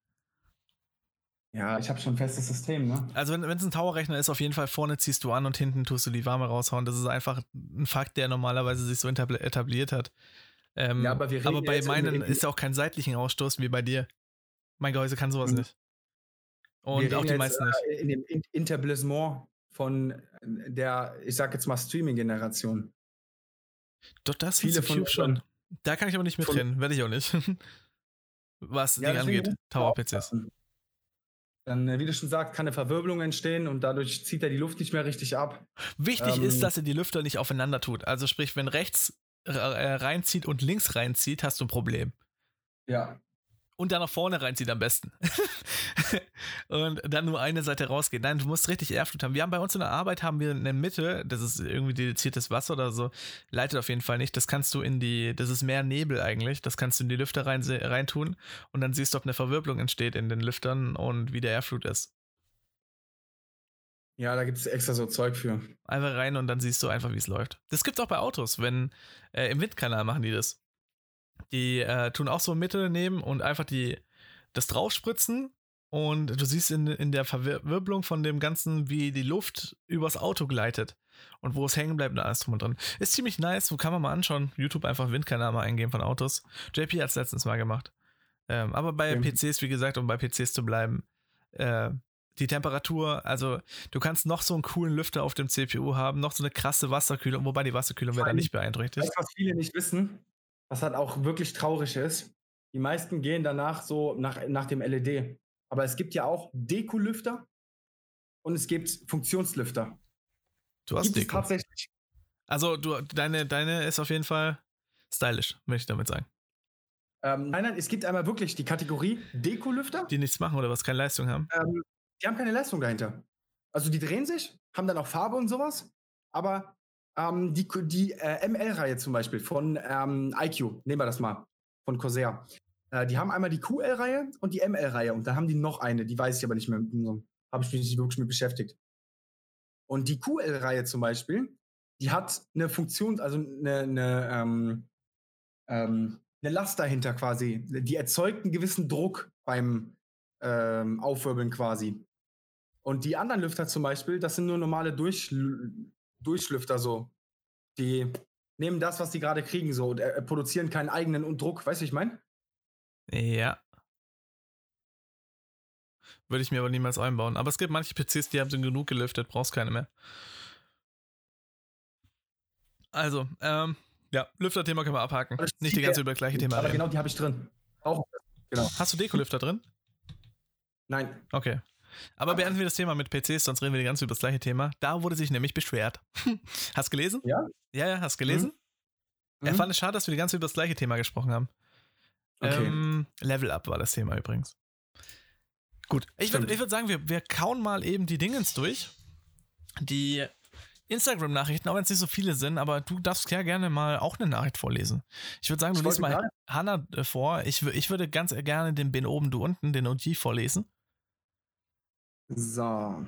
Ja, ich habe schon ein festes System, ne? Also wenn es ein Towerrechner ist, auf jeden Fall vorne ziehst du an und hinten tust du die Warme raushauen. Das ist einfach ein Fakt, der normalerweise sich so etabliert hat. Ähm, ja, aber, aber bei meinen ist ja auch kein seitlichen Ausstoß wie bei dir. Mein Gehäuse kann sowas mhm. nicht. Und auch die meisten nicht. Äh, in dem Interblissement von der, ich sag jetzt mal, Streaming-Generation. Doch, das viele von schon. Da kann ich aber nicht mitreden, werde ich auch nicht. Was ja, Ding angeht, Tower-PCs. Dann, äh, wie du schon sagst, kann eine Verwirbelung entstehen und dadurch zieht er die Luft nicht mehr richtig ab. Wichtig ähm, ist, dass er die Lüfter nicht aufeinander tut. Also sprich, wenn rechts äh, reinzieht und links reinzieht, hast du ein Problem. Ja und dann nach vorne reinzieht am besten. und dann nur eine Seite rausgeht. Nein, du musst richtig Airflut haben. Wir haben bei uns in der Arbeit haben wir eine Mitte, das ist irgendwie dediziertes Wasser oder so, leitet auf jeden Fall nicht. Das kannst du in die, das ist mehr Nebel eigentlich, das kannst du in die Lüfter rein, reintun und dann siehst du, ob eine Verwirbelung entsteht in den Lüftern und wie der Airflut ist. Ja, da gibt es extra so Zeug für. Einfach rein und dann siehst du einfach, wie es läuft. Das gibt es auch bei Autos, wenn äh, im Windkanal machen die das. Die äh, tun auch so Mittel nehmen und einfach die das draufspritzen und du siehst in, in der Verwirbelung von dem Ganzen, wie die Luft übers Auto gleitet und wo es hängen bleibt und alles drum und dran. Ist ziemlich nice, so kann man mal anschauen. YouTube einfach Windkanal mal eingeben von Autos. JP hat es letztens mal gemacht. Ähm, aber bei ja. PCs, wie gesagt, um bei PCs zu bleiben, äh, die Temperatur, also du kannst noch so einen coolen Lüfter auf dem CPU haben, noch so eine krasse Wasserkühlung, wobei die Wasserkühlung wäre da nicht beeinträchtigt. Weißt was viele nicht wissen, was halt auch wirklich traurig ist? Die meisten gehen danach so nach, nach dem LED. Aber es gibt ja auch Dekolüfter und es gibt Funktionslüfter. Du hast Deko. tatsächlich. Also du, deine, deine ist auf jeden Fall stylisch, möchte ich damit sagen. Ähm, nein, nein, es gibt einmal wirklich die Kategorie Dekolüfter. Die nichts machen oder was, keine Leistung haben. Ähm, die haben keine Leistung dahinter. Also die drehen sich, haben dann auch Farbe und sowas, aber ähm, die, die äh, ML-Reihe zum Beispiel von ähm, IQ, nehmen wir das mal, von Corsair. Äh, die haben einmal die QL-Reihe und die ML-Reihe und dann haben die noch eine, die weiß ich aber nicht mehr. Habe ich mich nicht wirklich mit beschäftigt. Und die QL-Reihe zum Beispiel, die hat eine Funktion, also eine, eine, ähm, ähm, eine Last dahinter quasi. Die erzeugt einen gewissen Druck beim ähm, Aufwirbeln quasi. Und die anderen Lüfter zum Beispiel, das sind nur normale Durch Durchlüfter so. Die nehmen das, was die gerade kriegen, so und äh, produzieren keinen eigenen Druck. Weißt du, ich meine? Ja. Würde ich mir aber niemals einbauen. Aber es gibt manche PCs, die haben genug gelüftet, brauchst keine mehr. Also, ähm, ja, Lüfter-Thema können wir abhaken. Nicht die ganze über das gleiche Thema Aber reden. genau, die habe ich drin. Auch. Genau. Hast du Dekolüfter drin? Nein. Okay. Aber beenden wir das Thema mit PCs, sonst reden wir die ganze über das gleiche Thema. Da wurde sich nämlich beschwert. hast du gelesen? Ja. Ja, ja, hast du gelesen? Mhm. Er fand es schade, dass wir die ganze über das gleiche Thema gesprochen haben. Okay. Ähm, Level Up war das Thema übrigens. Gut, ich würde würd sagen, wir, wir kauen mal eben die Dingens durch. Die Instagram-Nachrichten, auch wenn es nicht so viele sind, aber du darfst ja gerne mal auch eine Nachricht vorlesen. Ich würde sagen, du liest mal Hanna äh, vor. Ich, ich würde ganz gerne den Ben oben, du unten, den OG vorlesen. So.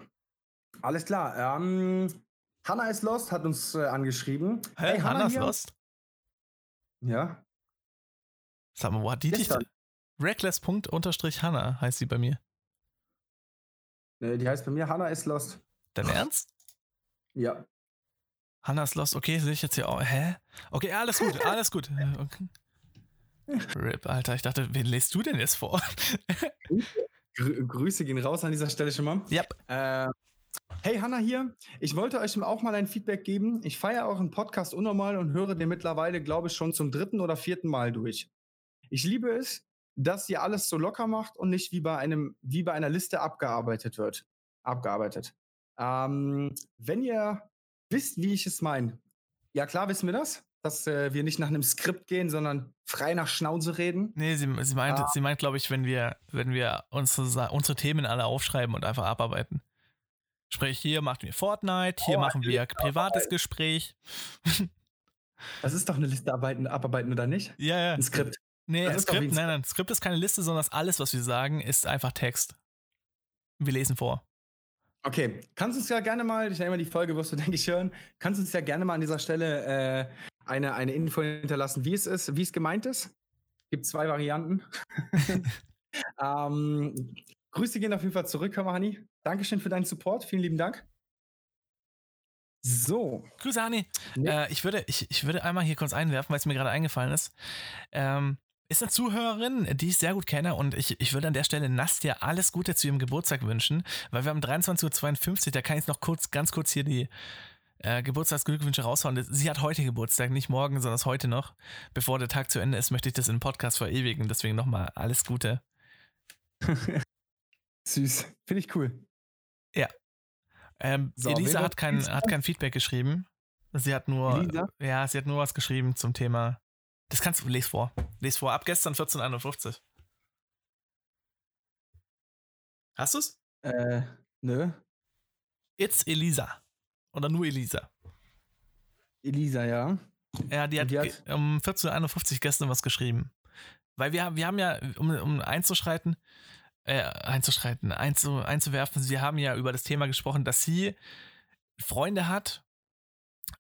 Alles klar. Ähm, Hanna ist lost, hat uns äh, angeschrieben. Hä? Hey, Hanna ist lost? Ja. Sag mal, wo hat die Gestern. dich? Reckless.hanna heißt sie bei mir. Nee, die heißt bei mir Hanna ist lost. Dein Ernst? Ja. Hanna ist lost, okay, sehe ich jetzt hier auch. Hä? Okay, alles gut, alles gut. Okay. Rip, Alter, ich dachte, wen lest du denn jetzt vor? Grü Grüße gehen raus an dieser Stelle schon mal. Yep. Äh, hey, Hanna hier. Ich wollte euch auch mal ein Feedback geben. Ich feiere euren Podcast unnormal und höre den mittlerweile, glaube ich, schon zum dritten oder vierten Mal durch. Ich liebe es, dass ihr alles so locker macht und nicht wie bei einem, wie bei einer Liste abgearbeitet wird. Abgearbeitet. Ähm, wenn ihr wisst, wie ich es meine, ja klar wissen wir das, dass äh, wir nicht nach einem Skript gehen, sondern frei nach Schnauze reden. Nee, sie, sie meint, ah. sie meint, glaube ich, wenn wir, wenn wir unsere, unsere Themen alle aufschreiben und einfach abarbeiten. Sprich, hier machen wir Fortnite, hier oh, machen wir privates Gespräch. Das ist doch eine Liste abarbeiten, abarbeiten oder nicht? Ja, ja. Ein Skript. Nee, das Skript, nein, nein, Skript ist keine Liste, sondern alles, was wir sagen, ist einfach Text. Wir lesen vor. Okay, kannst du uns ja gerne mal, ich nehme mal die Folge, wirst du, denke ich, hören, kannst du uns ja gerne mal an dieser Stelle äh, eine, eine Info hinterlassen, wie es ist, wie es gemeint ist. Gibt zwei Varianten. ähm, Grüße gehen auf jeden Fall zurück, Hani. Dankeschön für deinen Support. Vielen lieben Dank. So. Grüße, Hani. Nee. Äh, ich, würde, ich, ich würde einmal hier kurz einwerfen, weil es mir gerade eingefallen ist. Ähm, ist eine Zuhörerin, die ich sehr gut kenne und ich, ich würde an der Stelle Nastja alles Gute zu ihrem Geburtstag wünschen, weil wir haben 23.52 Uhr, da kann ich noch kurz, ganz kurz hier die äh, Geburtstagsglückwünsche raushauen. Sie hat heute Geburtstag, nicht morgen, sondern heute noch. Bevor der Tag zu Ende ist, möchte ich das in Podcast verewigen, deswegen nochmal alles Gute. Süß, finde ich cool. Ja. Ähm, so, Elisa hat kein, hat kein Feedback geschrieben. Sie hat nur, Elisa? ja, sie hat nur was geschrieben zum Thema das kannst du, les vor. Les vor, ab gestern 1451. Hast du's? Äh, nö. It's Elisa. Oder nur Elisa. Elisa, ja. Ja, die hat, die hat um 14.51 Uhr gestern was geschrieben. Weil wir, wir haben ja, um, um einzuschreiten, äh, einzuschreiten, einzu, einzuwerfen. Sie haben ja über das Thema gesprochen, dass sie Freunde hat,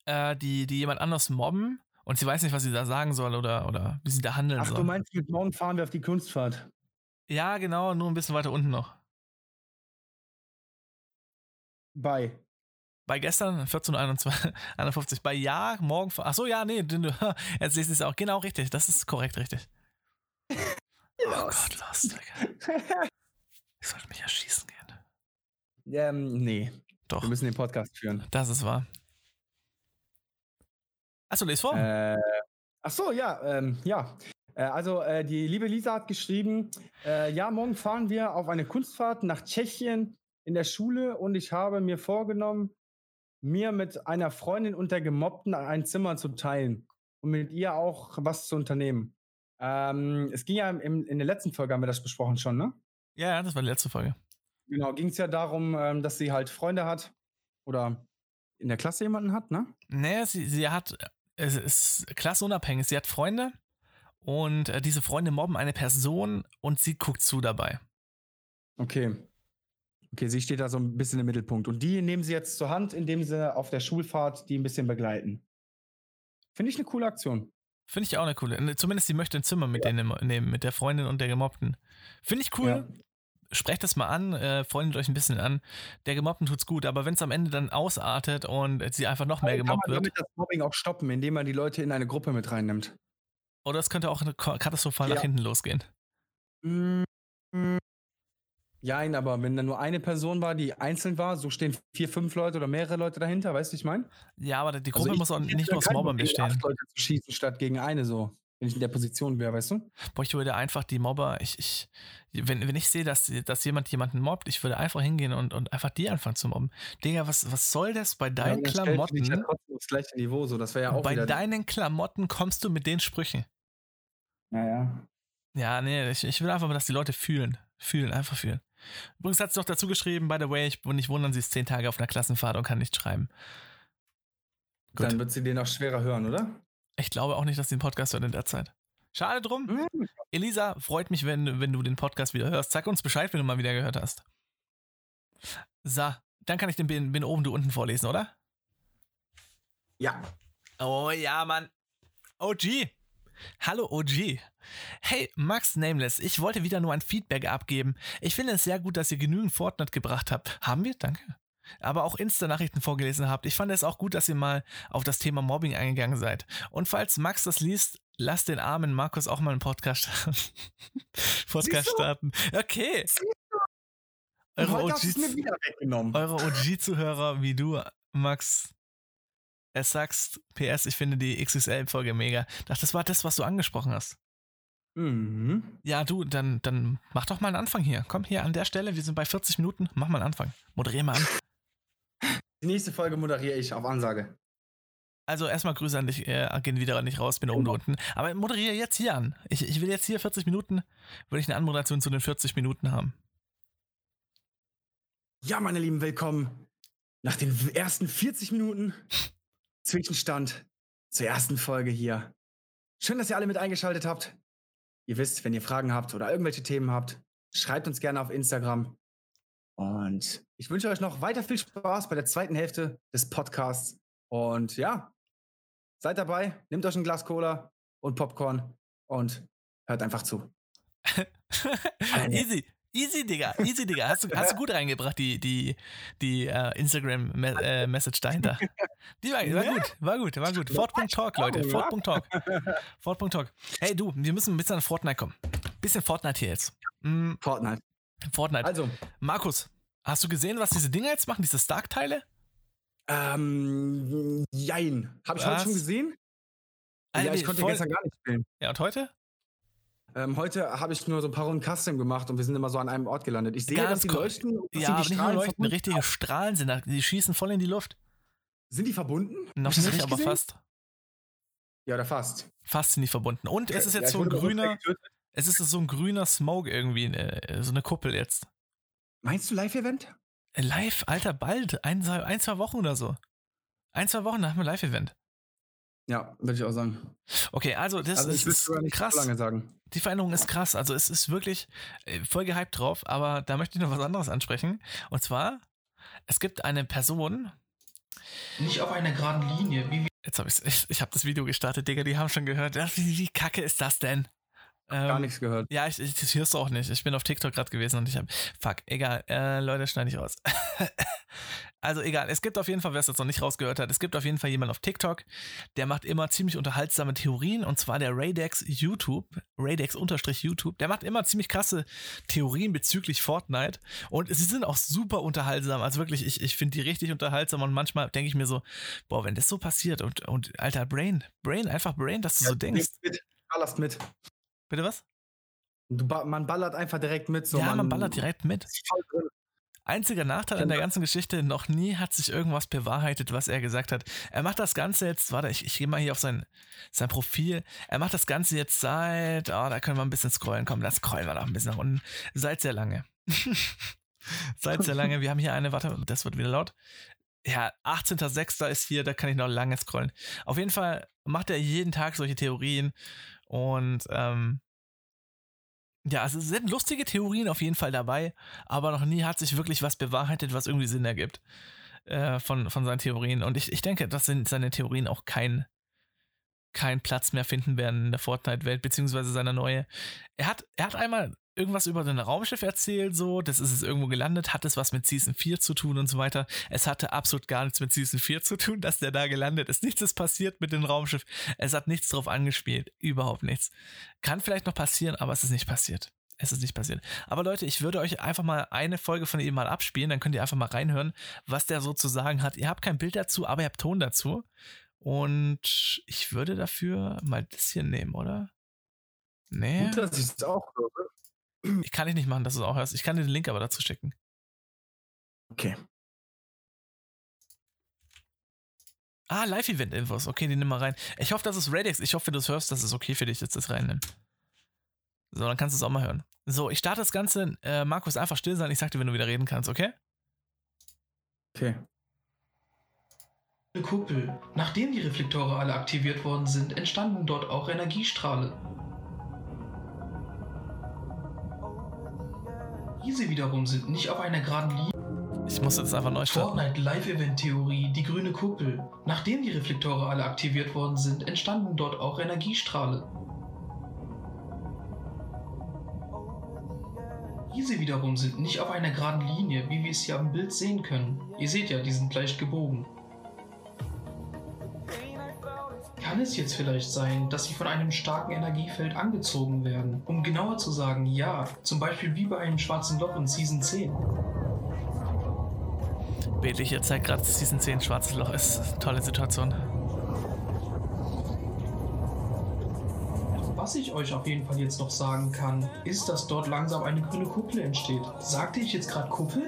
äh, die, die jemand anders mobben und sie weiß nicht, was sie da sagen soll oder, oder wie sie da handeln Ach, soll. Ach, du meinst, mit morgen fahren wir auf die Kunstfahrt? Ja, genau, nur ein bisschen weiter unten noch. Bei. Bei gestern 14.51 bei ja, morgen. Ach so, ja, nee, jetzt lese ich es auch. Genau, richtig. Das ist korrekt, richtig. oh Gott, Lost, Digga. Ich sollte mich erschießen gehen. Ähm, nee. Doch. Wir müssen den Podcast führen. Das ist wahr. Achso, lese vor. Äh, ach so, ja, ähm, ja. Äh, also, äh, die liebe Lisa hat geschrieben: äh, Ja, morgen fahren wir auf eine Kunstfahrt nach Tschechien in der Schule und ich habe mir vorgenommen, mir mit einer Freundin und der Gemobbten ein Zimmer zu teilen und mit ihr auch was zu unternehmen. Ähm, es ging ja im, in der letzten Folge, haben wir das besprochen schon, ne? Ja, das war die letzte Folge. Genau, ging es ja darum, ähm, dass sie halt Freunde hat oder in der Klasse jemanden hat, ne? Nee, sie, sie hat, es ist klassenunabhängig, sie hat Freunde und äh, diese Freunde mobben eine Person und sie guckt zu dabei. Okay. Okay, sie steht da so ein bisschen im Mittelpunkt. Und die nehmen sie jetzt zur Hand, indem sie auf der Schulfahrt die ein bisschen begleiten. Finde ich eine coole Aktion. Finde ich auch eine coole. Zumindest sie möchte ein Zimmer mit ja. denen nehmen, mit der Freundin und der Gemobbten. Finde ich cool. Ja. Sprecht das mal an, äh, freundet euch ein bisschen an. Der Gemobbten tut's gut, aber wenn es am Ende dann ausartet und sie einfach noch mehr gemobbt wird. Kann man damit das Mobbing auch stoppen, indem man die Leute in eine Gruppe mit reinnimmt. Oder es könnte auch katastrophal ja. nach hinten losgehen. Mm, Jein, aber wenn da nur eine Person war, die einzeln war, so stehen vier, fünf Leute oder mehrere Leute dahinter, weißt du, ich meine? Ja, aber die Gruppe also muss auch nicht nur aus Mobbern bestehen. Acht Leute zu schießen statt gegen eine so, wenn ich in der Position wäre, weißt du? Boah, ich würde einfach die Mobber, ich, ich, wenn, wenn ich sehe, dass, dass jemand jemanden mobbt, ich würde einfach hingehen und, und einfach die anfangen zu mobben. Digga, was, was soll das bei deinen ja, Klamotten? Ja das gleiche Niveau, so, das wäre ja auch Bei deinen Klamotten kommst du mit den Sprüchen. Naja. Ja, nee, ich, ich will einfach mal, dass die Leute fühlen. Fühlen, einfach fühlen. Übrigens hat es doch dazu geschrieben, by the way, ich nicht wundern, sie ist zehn Tage auf einer Klassenfahrt und kann nicht schreiben. Gut. Dann wird sie den auch schwerer hören, oder? Ich glaube auch nicht, dass sie den Podcast hört in der Zeit. Schade drum. Mhm. Elisa, freut mich, wenn, wenn du den Podcast wieder hörst. Sag uns Bescheid, wenn du mal wieder gehört hast. So, dann kann ich den bin, bin oben, du unten vorlesen, oder? Ja. Oh ja, Mann. OG. Hallo OG. Hey, Max Nameless, ich wollte wieder nur ein Feedback abgeben. Ich finde es sehr gut, dass ihr genügend Fortnite gebracht habt. Haben wir? Danke. Aber auch Insta-Nachrichten vorgelesen habt. Ich fand es auch gut, dass ihr mal auf das Thema Mobbing eingegangen seid. Und falls Max das liest, lasst den armen Markus auch mal einen Podcast, Podcast starten. Okay. Eure OG, eure OG-Zuhörer wie du, Max, es sagst, PS, ich finde die XXL-Folge mega. Ach, das war das, was du angesprochen hast. Mhm. Ja, du, dann, dann mach doch mal einen Anfang hier. Komm hier an der Stelle, wir sind bei 40 Minuten. Mach mal einen Anfang. Moderier mal an. Die nächste Folge moderiere ich auf Ansage. Also erstmal Grüße an dich, äh, gehen wieder nicht raus, bin oben unten. Aber moderiere jetzt hier an. Ich, ich will jetzt hier 40 Minuten, würde ich eine Anmoderation zu den 40 Minuten haben. Ja, meine Lieben, willkommen nach den ersten 40 Minuten Zwischenstand zur ersten Folge hier. Schön, dass ihr alle mit eingeschaltet habt. Ihr wisst, wenn ihr Fragen habt oder irgendwelche Themen habt, schreibt uns gerne auf Instagram. Und ich wünsche euch noch weiter viel Spaß bei der zweiten Hälfte des Podcasts. Und ja, seid dabei, nehmt euch ein Glas Cola und Popcorn und hört einfach zu. Easy. Easy, Digga. Easy, Digga. Hast du, hast du gut reingebracht, die, die, die uh, Instagram-Message äh, dahinter. Die war, war gut, war gut, war gut. Fort.talk, Leute. Fort.talk. Fort.talk. Hey, du, wir müssen ein bisschen an Fortnite kommen. Bisschen Fortnite hier jetzt. Mm. Fortnite. Fortnite. Also. Markus, hast du gesehen, was diese Dinger jetzt machen, diese Stark-Teile? Ähm, jein. Hab ich was? heute schon gesehen? Alter, ja, ich konnte voll... gestern gar nicht spielen. Ja, und heute? Ähm, heute habe ich nur so ein paar Runden Custom gemacht und wir sind immer so an einem Ort gelandet. Ich sehe, Ganz dass die leuchten. Dass ja, aber nicht nur leuchten, richtige Strahlen sind da. Die schießen voll in die Luft. Sind die verbunden? Noch nicht, aber gesehen? fast. Ja, oder fast. Fast sind die verbunden. Und es ist jetzt ja, so ein grüner. Es ist so ein grüner Smoke irgendwie, äh, so eine Kuppel jetzt. Meinst du Live-Event? Live, Alter, bald. Ein, ein, zwei Wochen oder so. Ein, zwei Wochen nach dem Live-Event. Ja, würde ich auch sagen. Okay, also das also ist, ist krass. lange sagen. Die Veränderung ist krass. Also es ist wirklich äh, voll gehypt drauf, aber da möchte ich noch was anderes ansprechen. Und zwar, es gibt eine Person. Nicht auf einer geraden Linie. Wie Jetzt habe ich, ich habe das Video gestartet, Digga, die haben schon gehört. Wie, wie kacke ist das denn? Ähm, Gar nichts gehört. Ja, ich, ich, das hörst du auch nicht. Ich bin auf TikTok gerade gewesen und ich habe. Fuck, egal. Äh, Leute, schneide ich raus. also egal. Es gibt auf jeden Fall, wer es jetzt noch nicht rausgehört hat, es gibt auf jeden Fall jemanden auf TikTok, der macht immer ziemlich unterhaltsame Theorien und zwar der Raydex YouTube. Raydex-YouTube. Der macht immer ziemlich krasse Theorien bezüglich Fortnite und sie sind auch super unterhaltsam. Also wirklich, ich, ich finde die richtig unterhaltsam und manchmal denke ich mir so, boah, wenn das so passiert und, und alter Brain, Brain, einfach Brain, dass du ja, so denkst. Mit, ballerst mit. Bitte was? Du, man ballert einfach direkt mit. So ja, man, man ballert direkt mit. Einziger Nachteil an der ganzen Geschichte, noch nie hat sich irgendwas bewahrheitet, was er gesagt hat. Er macht das Ganze jetzt, warte, ich, ich gehe mal hier auf sein, sein Profil. Er macht das Ganze jetzt seit, oh, da können wir ein bisschen scrollen, komm, da scrollen wir noch ein bisschen nach unten. Seit sehr lange. seit sehr lange. Wir haben hier eine, warte, das wird wieder laut. Ja, 18.06. ist hier, da kann ich noch lange scrollen. Auf jeden Fall macht er jeden Tag solche Theorien und ähm, ja, es sind lustige Theorien auf jeden Fall dabei, aber noch nie hat sich wirklich was bewahrheitet, was irgendwie Sinn ergibt äh, von, von seinen Theorien. Und ich, ich denke, dass seine Theorien auch kein, keinen Platz mehr finden werden in der Fortnite-Welt, beziehungsweise seiner neue. Er hat, er hat einmal irgendwas über ein Raumschiff erzählt, so, das ist es irgendwo gelandet, hat es was mit Season 4 zu tun und so weiter. Es hatte absolut gar nichts mit Season 4 zu tun, dass der da gelandet ist. Nichts ist passiert mit dem Raumschiff. Es hat nichts drauf angespielt. Überhaupt nichts. Kann vielleicht noch passieren, aber es ist nicht passiert. Es ist nicht passiert. Aber Leute, ich würde euch einfach mal eine Folge von ihm mal abspielen, dann könnt ihr einfach mal reinhören, was der so zu sagen hat. Ihr habt kein Bild dazu, aber ihr habt Ton dazu. Und ich würde dafür mal das hier nehmen, oder? Nee. Gut, dass ich es auch höre. Ich kann dich nicht machen, dass du es auch hörst. Ich kann dir den Link aber dazu schicken. Okay. Ah, Live-Event-Infos. Okay, die nimm mal rein. Ich hoffe, das ist Radix. Ich hoffe, wenn du es hörst, dass es okay für dich jetzt das reinnehmen. So, dann kannst du es auch mal hören. So, ich starte das Ganze. Äh, Markus, einfach still sein. Ich sag dir, wenn du wieder reden kannst, okay? Okay. Kuppel. Nachdem die Reflektoren alle aktiviert worden sind, entstanden dort auch Energiestrahle. Diese wiederum sind nicht auf einer geraden Linie. Ich muss jetzt einfach neu starten. Fortnite Live-Event-Theorie, die grüne Kuppel. Nachdem die Reflektoren alle aktiviert worden sind, entstanden dort auch Energiestrahle. Diese wiederum sind nicht auf einer geraden Linie, wie wir es hier am Bild sehen können. Ihr seht ja, die sind leicht gebogen. Kann es jetzt vielleicht sein, dass sie von einem starken Energiefeld angezogen werden? Um genauer zu sagen, ja. Zum Beispiel wie bei einem schwarzen Loch in Season 10. Bildlich, ihr zeigt gerade Season 10 schwarzes Loch. Ist tolle Situation. Was ich euch auf jeden Fall jetzt noch sagen kann, ist, dass dort langsam eine grüne Kuppel entsteht. Sagte ich jetzt gerade Kuppel?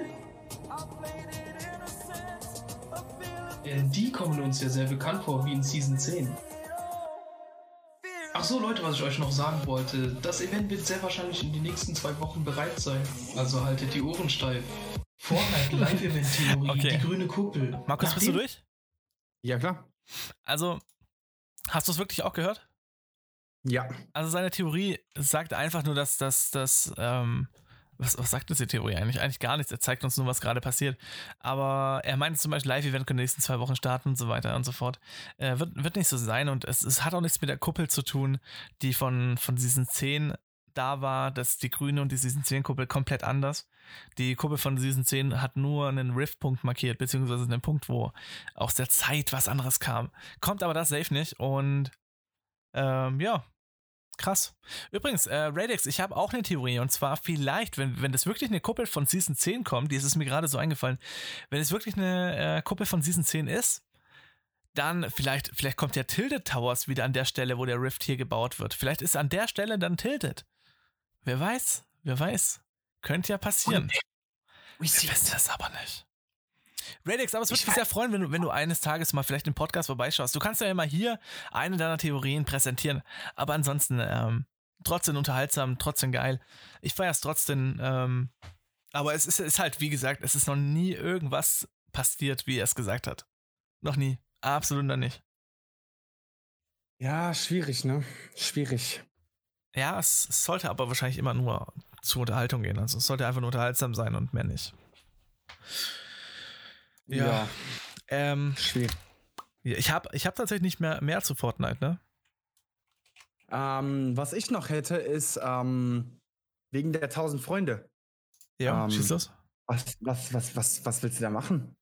Denn die kommen uns ja sehr bekannt vor wie in Season 10. Ach so, Leute, was ich euch noch sagen wollte. Das Event wird sehr wahrscheinlich in den nächsten zwei Wochen bereit sein. Also haltet die Ohren steif. Fortnite Live-Event-Theorie, okay. die grüne Kuppel. Markus, Nachdem bist du durch? Ja, klar. Also, hast du es wirklich auch gehört? Ja. Also seine Theorie sagt einfach nur, dass das, ähm, was, was sagt uns die Theorie eigentlich? Eigentlich gar nichts. Er zeigt uns nur, was gerade passiert. Aber er meint zum Beispiel, Live-Event können den nächsten zwei Wochen starten und so weiter und so fort. Äh, wird, wird nicht so sein und es, es hat auch nichts mit der Kuppel zu tun, die von, von Season 10 da war, dass die grüne und die Season 10 Kuppel komplett anders. Die Kuppel von Season 10 hat nur einen Rift-Punkt markiert, beziehungsweise einen Punkt, wo aus der Zeit was anderes kam. Kommt aber das safe nicht und ähm, ja, Krass. Übrigens, äh, Radix, ich habe auch eine Theorie. Und zwar vielleicht, wenn, wenn das wirklich eine Kuppel von Season 10 kommt, die ist mir gerade so eingefallen, wenn es wirklich eine äh, Kuppel von Season 10 ist, dann vielleicht, vielleicht kommt ja Tilted Towers wieder an der Stelle, wo der Rift hier gebaut wird. Vielleicht ist an der Stelle dann Tilted. Wer weiß, wer weiß. Könnte ja passieren. Wir wissen das aber nicht. Radix, aber es würde mich sehr freuen, wenn du, wenn du eines Tages mal vielleicht im Podcast vorbeischaust. Du kannst ja immer hier eine deiner Theorien präsentieren, aber ansonsten ähm, trotzdem unterhaltsam, trotzdem geil. Ich feiere es trotzdem, ähm, aber es ist, ist halt, wie gesagt, es ist noch nie irgendwas passiert, wie er es gesagt hat. Noch nie. Absolut noch nicht. Ja, schwierig, ne? Schwierig. Ja, es, es sollte aber wahrscheinlich immer nur zur Unterhaltung gehen. Also es sollte einfach nur unterhaltsam sein und mehr nicht. Ja. ja. Ähm, Schwierig. Ich habe ich hab tatsächlich nicht mehr, mehr zu Fortnite, ne? Ähm, was ich noch hätte, ist ähm, wegen der 1000 Freunde. Ja, ähm, schießt das? Was, was, was, was, was willst du da machen?